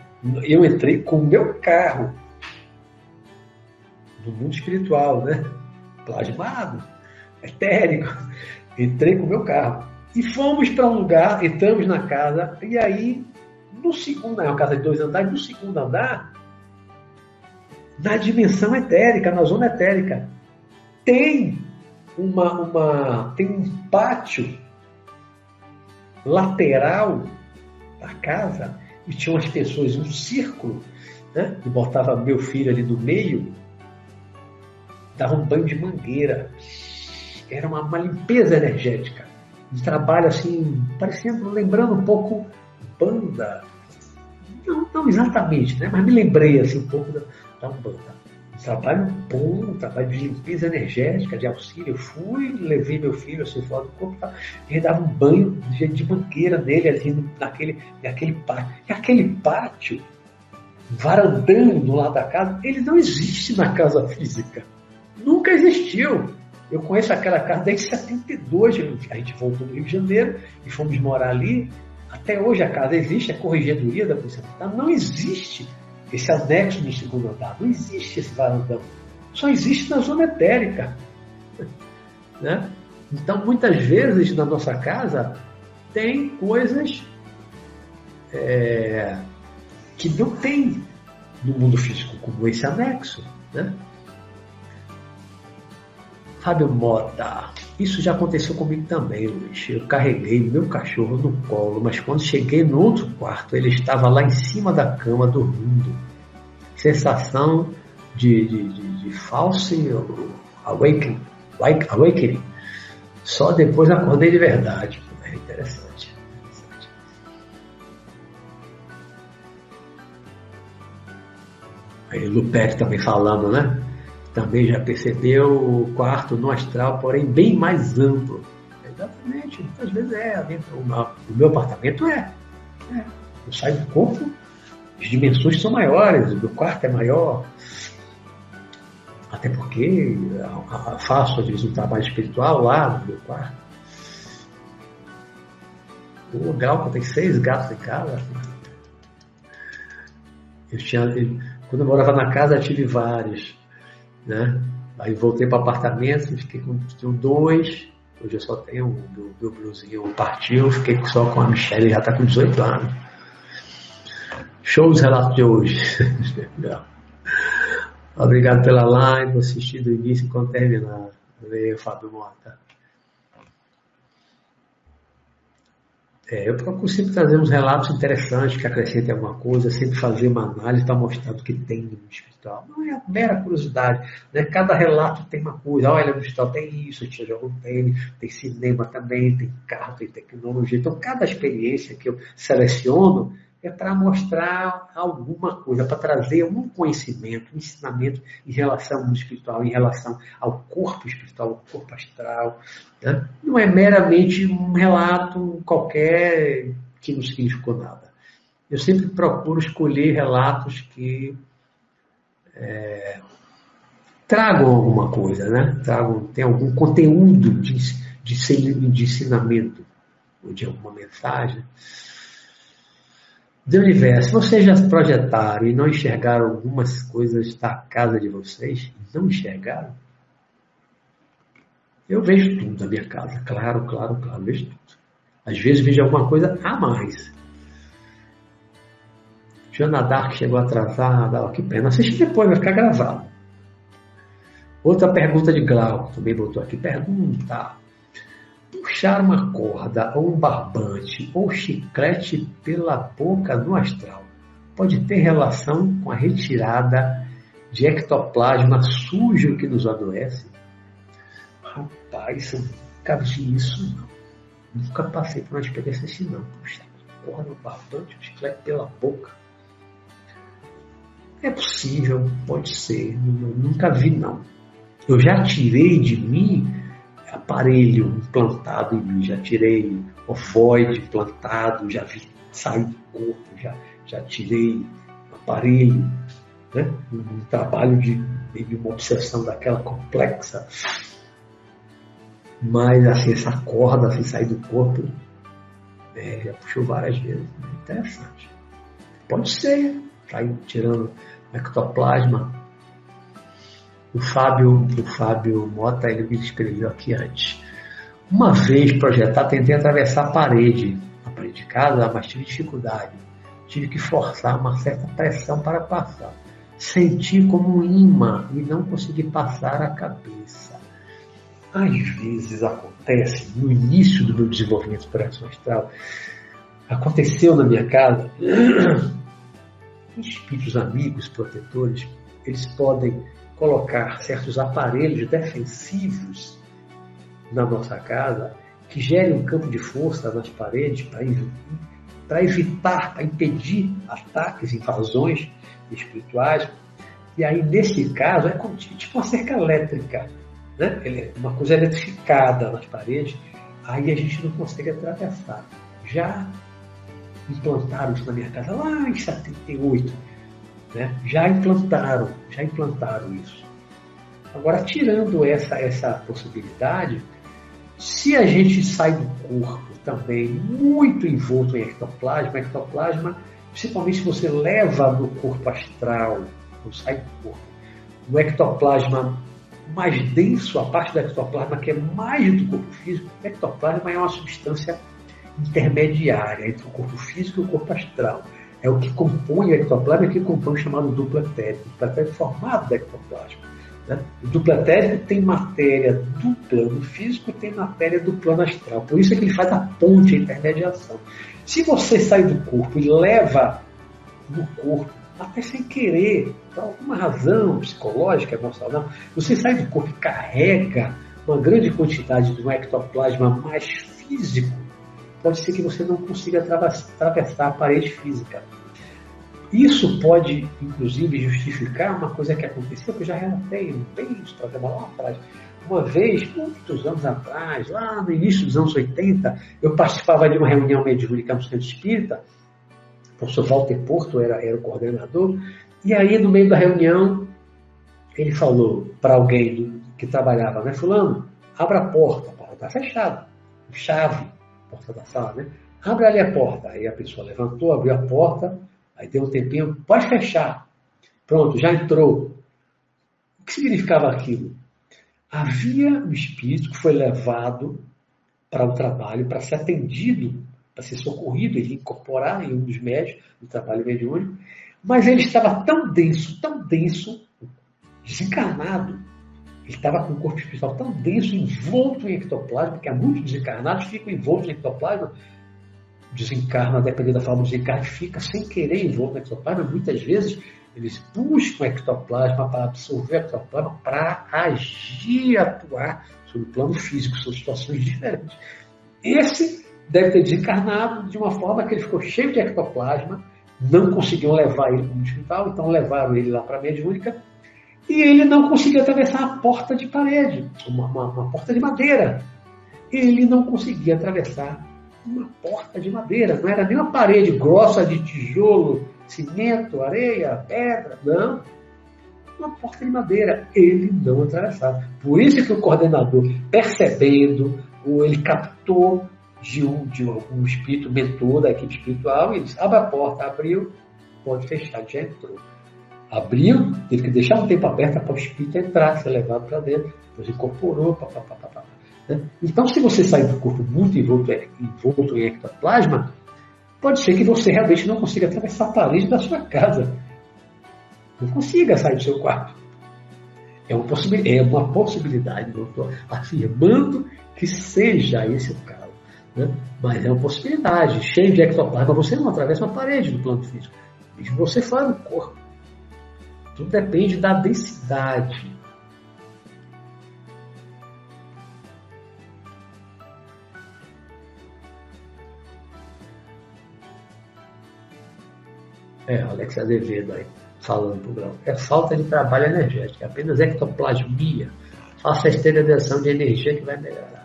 Eu entrei com o meu carro no mundo espiritual, né? plasmado, etérico. Entrei com o meu carro. E fomos para um lugar, entramos na casa, e aí, no segundo, é uma casa de dois andares, no segundo andar, na dimensão etérica, na zona etérica, tem uma, uma tem um pátio lateral da casa e tinha umas pessoas, um círculo, né? E botava meu filho ali no meio, dava um banho de mangueira era uma, uma limpeza energética. Um trabalho assim, parecendo, lembrando um pouco banda. Não, não exatamente, né? mas me lembrei assim, um pouco da, da Umbanda. Um trabalho bom, trabalho de limpeza energética, de auxílio. Eu fui, levei meu filho assim fora do corpo tá? e dava um banho de, de mangueira nele ali naquele, naquele pátio. E aquele pátio, varandão do lado da casa, ele não existe na casa física. Nunca existiu. Eu conheço aquela casa desde 72, a gente voltou do Rio de Janeiro e fomos morar ali. Até hoje a casa existe, a corregedoria da Polícia Militar. Não existe esse anexo no segundo andar, não existe esse varandão. Só existe na zona etérica. Né? Então, muitas vezes na nossa casa tem coisas é, que não tem no mundo físico, como esse anexo. Né? Fábio Mota, isso já aconteceu comigo também, Luiz. Eu carreguei meu cachorro no colo, mas quando cheguei no outro quarto, ele estava lá em cima da cama dormindo. Sensação de, de, de, de false awakening, awakening. Só depois acordei de verdade. É interessante. interessante. Aí Lupec também falando, né? Também já percebeu o quarto no astral, porém bem mais amplo. Exatamente, muitas vezes é. O meu apartamento é. é. Eu saio do corpo, as dimensões são maiores, o meu quarto é maior. Até porque faço, às vezes, um trabalho espiritual lá no meu quarto. O Galco tem seis gatos em casa. Eu tinha, quando eu morava na casa, eu tive vários né? Aí voltei para apartamento, fiquei com dois, hoje eu só tenho um, meu, meu blusinho partiu, fiquei só com a Michelle, já está com 18 anos. Show os relatos de hoje. Obrigado pela live, assisti do início enquanto terminar. Veio Fábio Mota. É, eu procuro sempre trazer uns relatos interessantes que acrescentem alguma coisa, sempre fazer uma análise para mostrar do que tem no hospital. Não é mera curiosidade. Né? Cada relato tem uma coisa. Olha, no hospital tem isso, tinha jogo tem, tem cinema também, tem carro, tem tecnologia. Então, cada experiência que eu seleciono é para mostrar alguma coisa, para trazer um conhecimento, um ensinamento em relação ao mundo espiritual, em relação ao corpo espiritual, ao corpo astral. Né? Não é meramente um relato qualquer que não significou nada. Eu sempre procuro escolher relatos que é, tragam alguma coisa, né? Tragam, tem algum conteúdo de, de, de ensinamento, ou de alguma mensagem do universo, vocês já projetaram e não enxergaram algumas coisas da casa de vocês? Não enxergaram? Eu vejo tudo da minha casa, claro, claro, claro, vejo tudo. Às vezes vejo alguma coisa a mais. Joana Dark chegou atrasada, ó, que pena. Assiste depois, vai ficar gravado. Outra pergunta de Glauco, também botou aqui. Pergunta puxar uma corda ou um barbante ou chiclete pela boca no astral pode ter relação com a retirada de ectoplasma sujo que nos adoece? Rapaz, eu nunca vi isso, não. Nunca passei por uma experiência assim, não. Puxar uma corda, um barbante, um chiclete pela boca. É possível, pode ser, nunca vi, não. Eu já tirei de mim aparelho implantado em mim, já tirei ovoide implantado, já vi sair do corpo, já, já tirei aparelho, né? um, trabalho de, de uma obsessão daquela complexa. Mas assim, essa corda assim, sair do corpo, é, já puxou várias vezes. Né? Interessante. Pode ser, tá tirando ectoplasma o Fábio, o Fábio Mota, ele me escreveu aqui antes. Uma vez projetado, tentei atravessar a parede, a parede de casa, mas tive dificuldade. Tive que forçar uma certa pressão para passar. Senti como um imã e não consegui passar a cabeça. Às vezes acontece, no início do meu desenvolvimento operação astral, aconteceu na minha casa, espíritos amigos, protetores, eles podem colocar certos aparelhos defensivos na nossa casa que gerem um campo de força nas paredes para evitar, para impedir ataques, invasões espirituais. E aí, nesse caso, é tipo uma cerca elétrica, né? É uma coisa eletrificada nas paredes, aí a gente não consegue atravessar. Já implantaram isso na minha casa lá em 78 né? Já implantaram, já implantaram isso. Agora, tirando essa, essa possibilidade, se a gente sai do corpo também muito envolto em ectoplasma, ectoplasma, principalmente se você leva no corpo astral, não sai do corpo, no ectoplasma mais denso, a parte do ectoplasma que é mais do corpo físico, o ectoplasma é uma substância intermediária entre o corpo físico e o corpo astral é o que compõe o ectoplasma, é o que compõe o chamado duplo etérico. O etérico é formado do ectoplasma. Né? O duplo etérico tem matéria do plano físico e tem matéria do plano astral. Por isso é que ele faz a ponte, a intermediação. Se você sai do corpo e leva no corpo, até sem querer, por alguma razão psicológica, emocional, você sai do corpo e carrega uma grande quantidade de um ectoplasma mais físico, pode ser que você não consiga atravessar a parede física. Isso pode, inclusive, justificar uma coisa que aconteceu, que eu já relatei bem isso programa lá atrás. Uma vez, muitos anos atrás, lá no início dos anos 80, eu participava de uma reunião mediúnica no Centro Espírita, o professor Walter Porto era, era o coordenador, e aí, no meio da reunião, ele falou para alguém que trabalhava, né, fulano, abra a porta, a porta está fechada, chave porta da sala, né? Abre ali a porta. Aí a pessoa levantou, abriu a porta, aí deu um tempinho, pode fechar. Pronto, já entrou. O que significava aquilo? Havia um espírito que foi levado para o trabalho, para ser atendido, para ser socorrido, ele incorporar em um dos médios do trabalho mediúnico, mas ele estava tão denso, tão denso, desencarnado, ele estava com o corpo espiritual tão denso, envolto em ectoplasma, porque há muitos desencarnados ficam envoltos em ectoplasma, desencarna, dependendo da forma do desencarne, fica sem querer envolto no ectoplasma. Muitas vezes eles buscam ectoplasma para absorver ectoplasma para agir, atuar sobre o plano físico, são situações diferentes. Esse deve ter desencarnado de uma forma que ele ficou cheio de ectoplasma, não conseguiam levar ele para o hospital, então levaram ele lá para a mediúnica, e ele não conseguia atravessar a porta de parede, uma, uma, uma porta de madeira. Ele não conseguia atravessar uma porta de madeira, não era nem uma parede grossa de tijolo, cimento, areia, pedra, não. Uma porta de madeira. Ele não atravessava. Por isso que o coordenador, percebendo, ou ele captou de um, de um espírito mentor da equipe espiritual, ele disse, abre a porta, abriu, pode fechar, já entrou. Abriu, teve que deixar um tempo aberto para o espírito entrar, ser levado para dentro, depois incorporou, papapá. Né? Então, se você sair do corpo muito envolto, envolto em ectoplasma, pode ser que você realmente não consiga atravessar a parede da sua casa. Não consiga sair do seu quarto. É uma, possibilidade, é uma possibilidade, não estou afirmando que seja esse o caso. Né? Mas é uma possibilidade. Cheio de ectoplasma, você não atravessa uma parede do plano físico. Mesmo você fora do corpo. Tudo depende da densidade É, Alex Azevedo aí, falando pro Grão. É falta de trabalho energético, é apenas ectoplasmia. Faça a esterilização de energia que vai melhorar.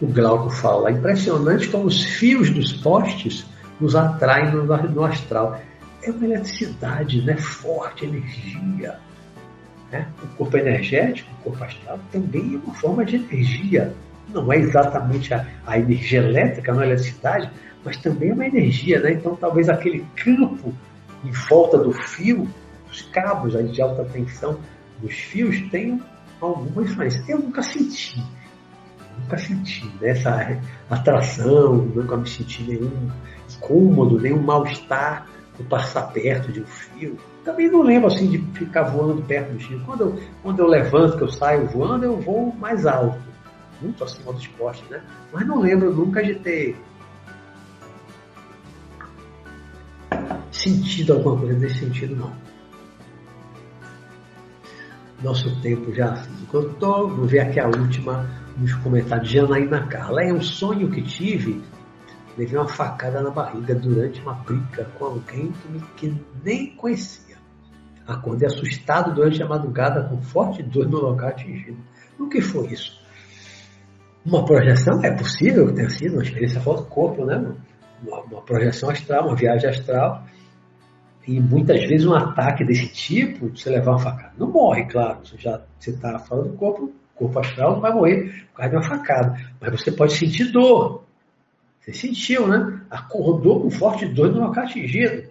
O Glauco fala, impressionante como os fios dos postes nos atrai no, no astral. É uma eletricidade né, forte, energia. Né? O corpo energético, o corpo astral, também é uma forma de energia. Não é exatamente a, a energia elétrica, não é eletricidade, mas também é uma energia. Né? Então, talvez aquele campo em volta do fio, dos cabos aí de alta tensão, dos fios, tenham alguma influência. Eu nunca senti, nunca senti né, essa atração, nunca me senti nenhum incômodo, nem um mal-estar por passar perto de um fio. Também não lembro assim de ficar voando perto do fio. Quando eu, quando eu levanto, que eu saio voando, eu vou mais alto, muito acima do esporte, né? Mas não lembro nunca de ter sentido alguma coisa nesse sentido, não. Nosso tempo já se esgotou. Vou ver aqui a última nos comentários de Anaína Carla. É um sonho que tive levei uma facada na barriga durante uma briga com alguém que nem conhecia. Acordei assustado durante a madrugada com forte dor no local atingido. O que foi isso? Uma projeção? É possível que tenha sido uma experiência fora do corpo, né? Uma, uma projeção astral, uma viagem astral. E muitas vezes um ataque desse tipo, você levar uma facada. Não morre, claro. Você já está fora do corpo, corpo astral não vai morrer por causa de uma facada. Mas você pode sentir dor. Você sentiu, né? Acordou com forte dor no local atingido.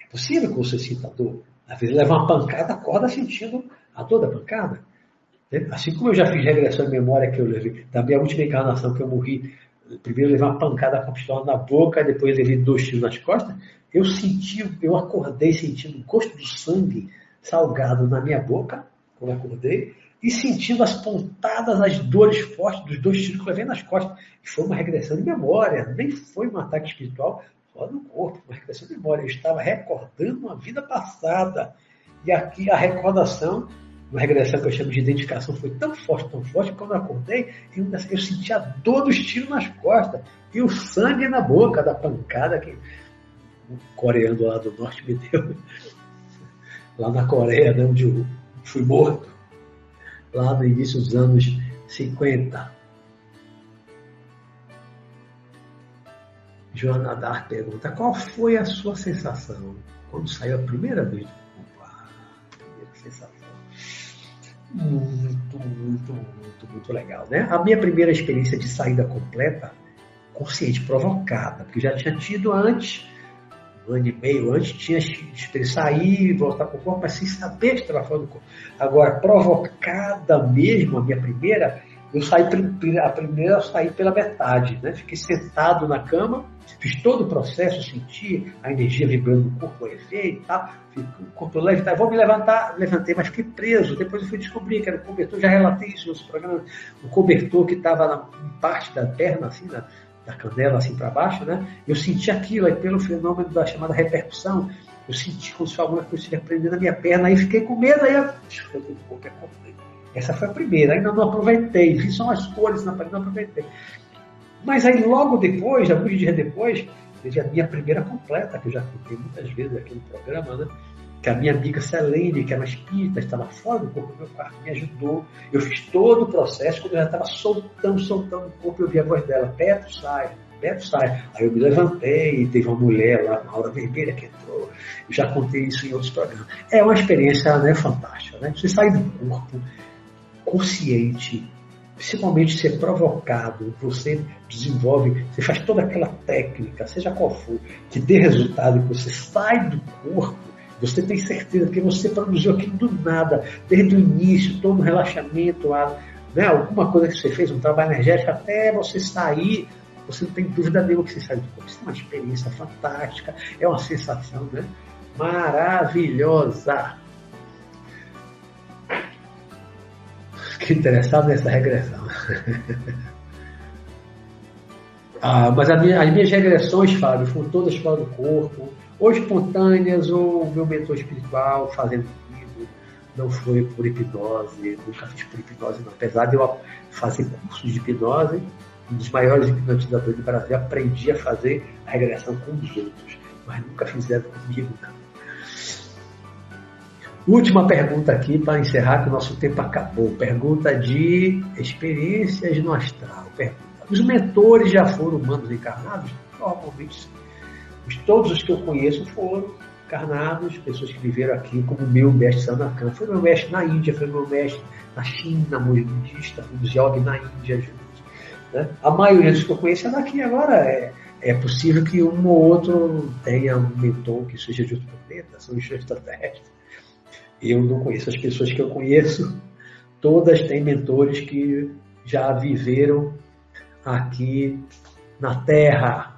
É possível que você sinta dor. Às vezes leva uma pancada, acorda sentindo a dor da pancada. Assim como eu já fiz regressão de memória que eu levei, da minha última encarnação que eu morri, primeiro levei uma pancada com a pistola na boca, depois levei dois tiros nas costas, eu senti, eu acordei sentindo o gosto do sangue salgado na minha boca, quando acordei, e sentindo as pontadas, as dores fortes dos dois tiros que eu levei nas costas. E foi uma regressão de memória, nem foi um ataque espiritual, só no corpo, uma regressão de memória. Eu estava recordando uma vida passada. E aqui a recordação, uma regressão que eu chamo de identificação, foi tão forte, tão forte, que quando eu acordei, eu, eu senti a dor dos tiros nas costas e o sangue na boca da pancada que o coreano lá do norte me deu. Lá na Coreia, né, onde eu fui morto lá no início dos anos 50. Joana Dar pergunta: qual foi a sua sensação quando saiu a primeira vez do primeira sensação. Muito, muito, muito, muito legal, né? A minha primeira experiência de saída completa, consciente, provocada, porque já tinha tido antes um ano e meio antes, tinha de sair e voltar para o corpo, mas sem saber que estava fora do corpo. Agora, provocada mesmo, a minha primeira, eu saí, a primeira eu saí pela metade, né? Fiquei sentado na cama, fiz todo o processo, senti a energia vibrando no corpo, o efeito e tal, o corpo leve, tá, vou me levantar, levantei, mas fiquei preso. Depois eu fui descobrir que era o cobertor, já relatei isso nos programas, o cobertor que estava na parte da perna, assim, na, da canela, assim para baixo, né? Eu senti aquilo, aí pelo fenômeno da chamada repercussão, eu senti como se alguma coisa estivesse prendendo na minha perna, aí fiquei com medo, aí eu. Essa foi a primeira, ainda não aproveitei, vi só as cores na parede, não aproveitei. Mas aí logo depois, alguns dias depois, teve a minha primeira completa, que eu já contei muitas vezes aqui no programa, né? Que a minha amiga Selene, que era uma espírita, estava fora do corpo do meu quarto, me ajudou. Eu fiz todo o processo, quando já estava soltando, soltando o corpo, eu vi a voz dela, Beto, sai, Beto, sai. Aí eu me levantei e teve uma mulher lá, uma hora vermelha, que entrou. Eu já contei isso em outros programas. É uma experiência né, fantástica, né? Você sai do corpo, consciente, principalmente ser provocado, você desenvolve, você faz toda aquela técnica, seja qual for, que dê resultado, que você sai do corpo, você tem certeza que você produziu aquilo do nada, desde o início, todo o relaxamento, né, alguma coisa que você fez, um trabalho energético, até você sair, você não tem dúvida nenhuma que você sai do corpo. Isso é uma experiência fantástica, é uma sensação né, maravilhosa. Fiquei interessado nessa regressão. ah, mas minha, as minhas regressões, Fábio, foram todas fora do corpo, ou espontâneas, ou meu mentor espiritual fazendo comigo. Não foi por hipnose, nunca fiz por hipnose, não. Apesar de eu fazer cursos de hipnose, um dos maiores hipnotizadores do Brasil, aprendi a fazer a regressão com os outros, mas nunca fizeram comigo, não. Última pergunta aqui para encerrar, que o nosso tempo acabou. Pergunta de experiências no astral. Pergunta. Os mentores já foram humanos encarnados? Normalmente Todos os que eu conheço foram encarnados, pessoas que viveram aqui, como meu mestre Sanakan. Foi meu mestre na Índia, foi meu mestre na China, budista, foi os yogi na Índia. Né? A maioria dos que eu conheço é daqui. Agora é, é possível que um ou outro tenha um mentor que seja de outro planeta, são extraterrestres. Eu não conheço as pessoas que eu conheço, todas têm mentores que já viveram aqui na Terra.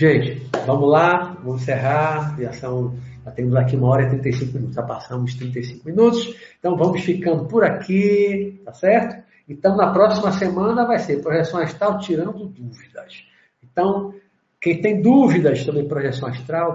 Gente, vamos lá, vamos encerrar. Já, são, já temos aqui uma hora e 35 minutos, já passamos 35 minutos. Então vamos ficando por aqui, tá certo? Então na próxima semana vai ser projeção astral tirando dúvidas. Então, quem tem dúvidas sobre projeção astral,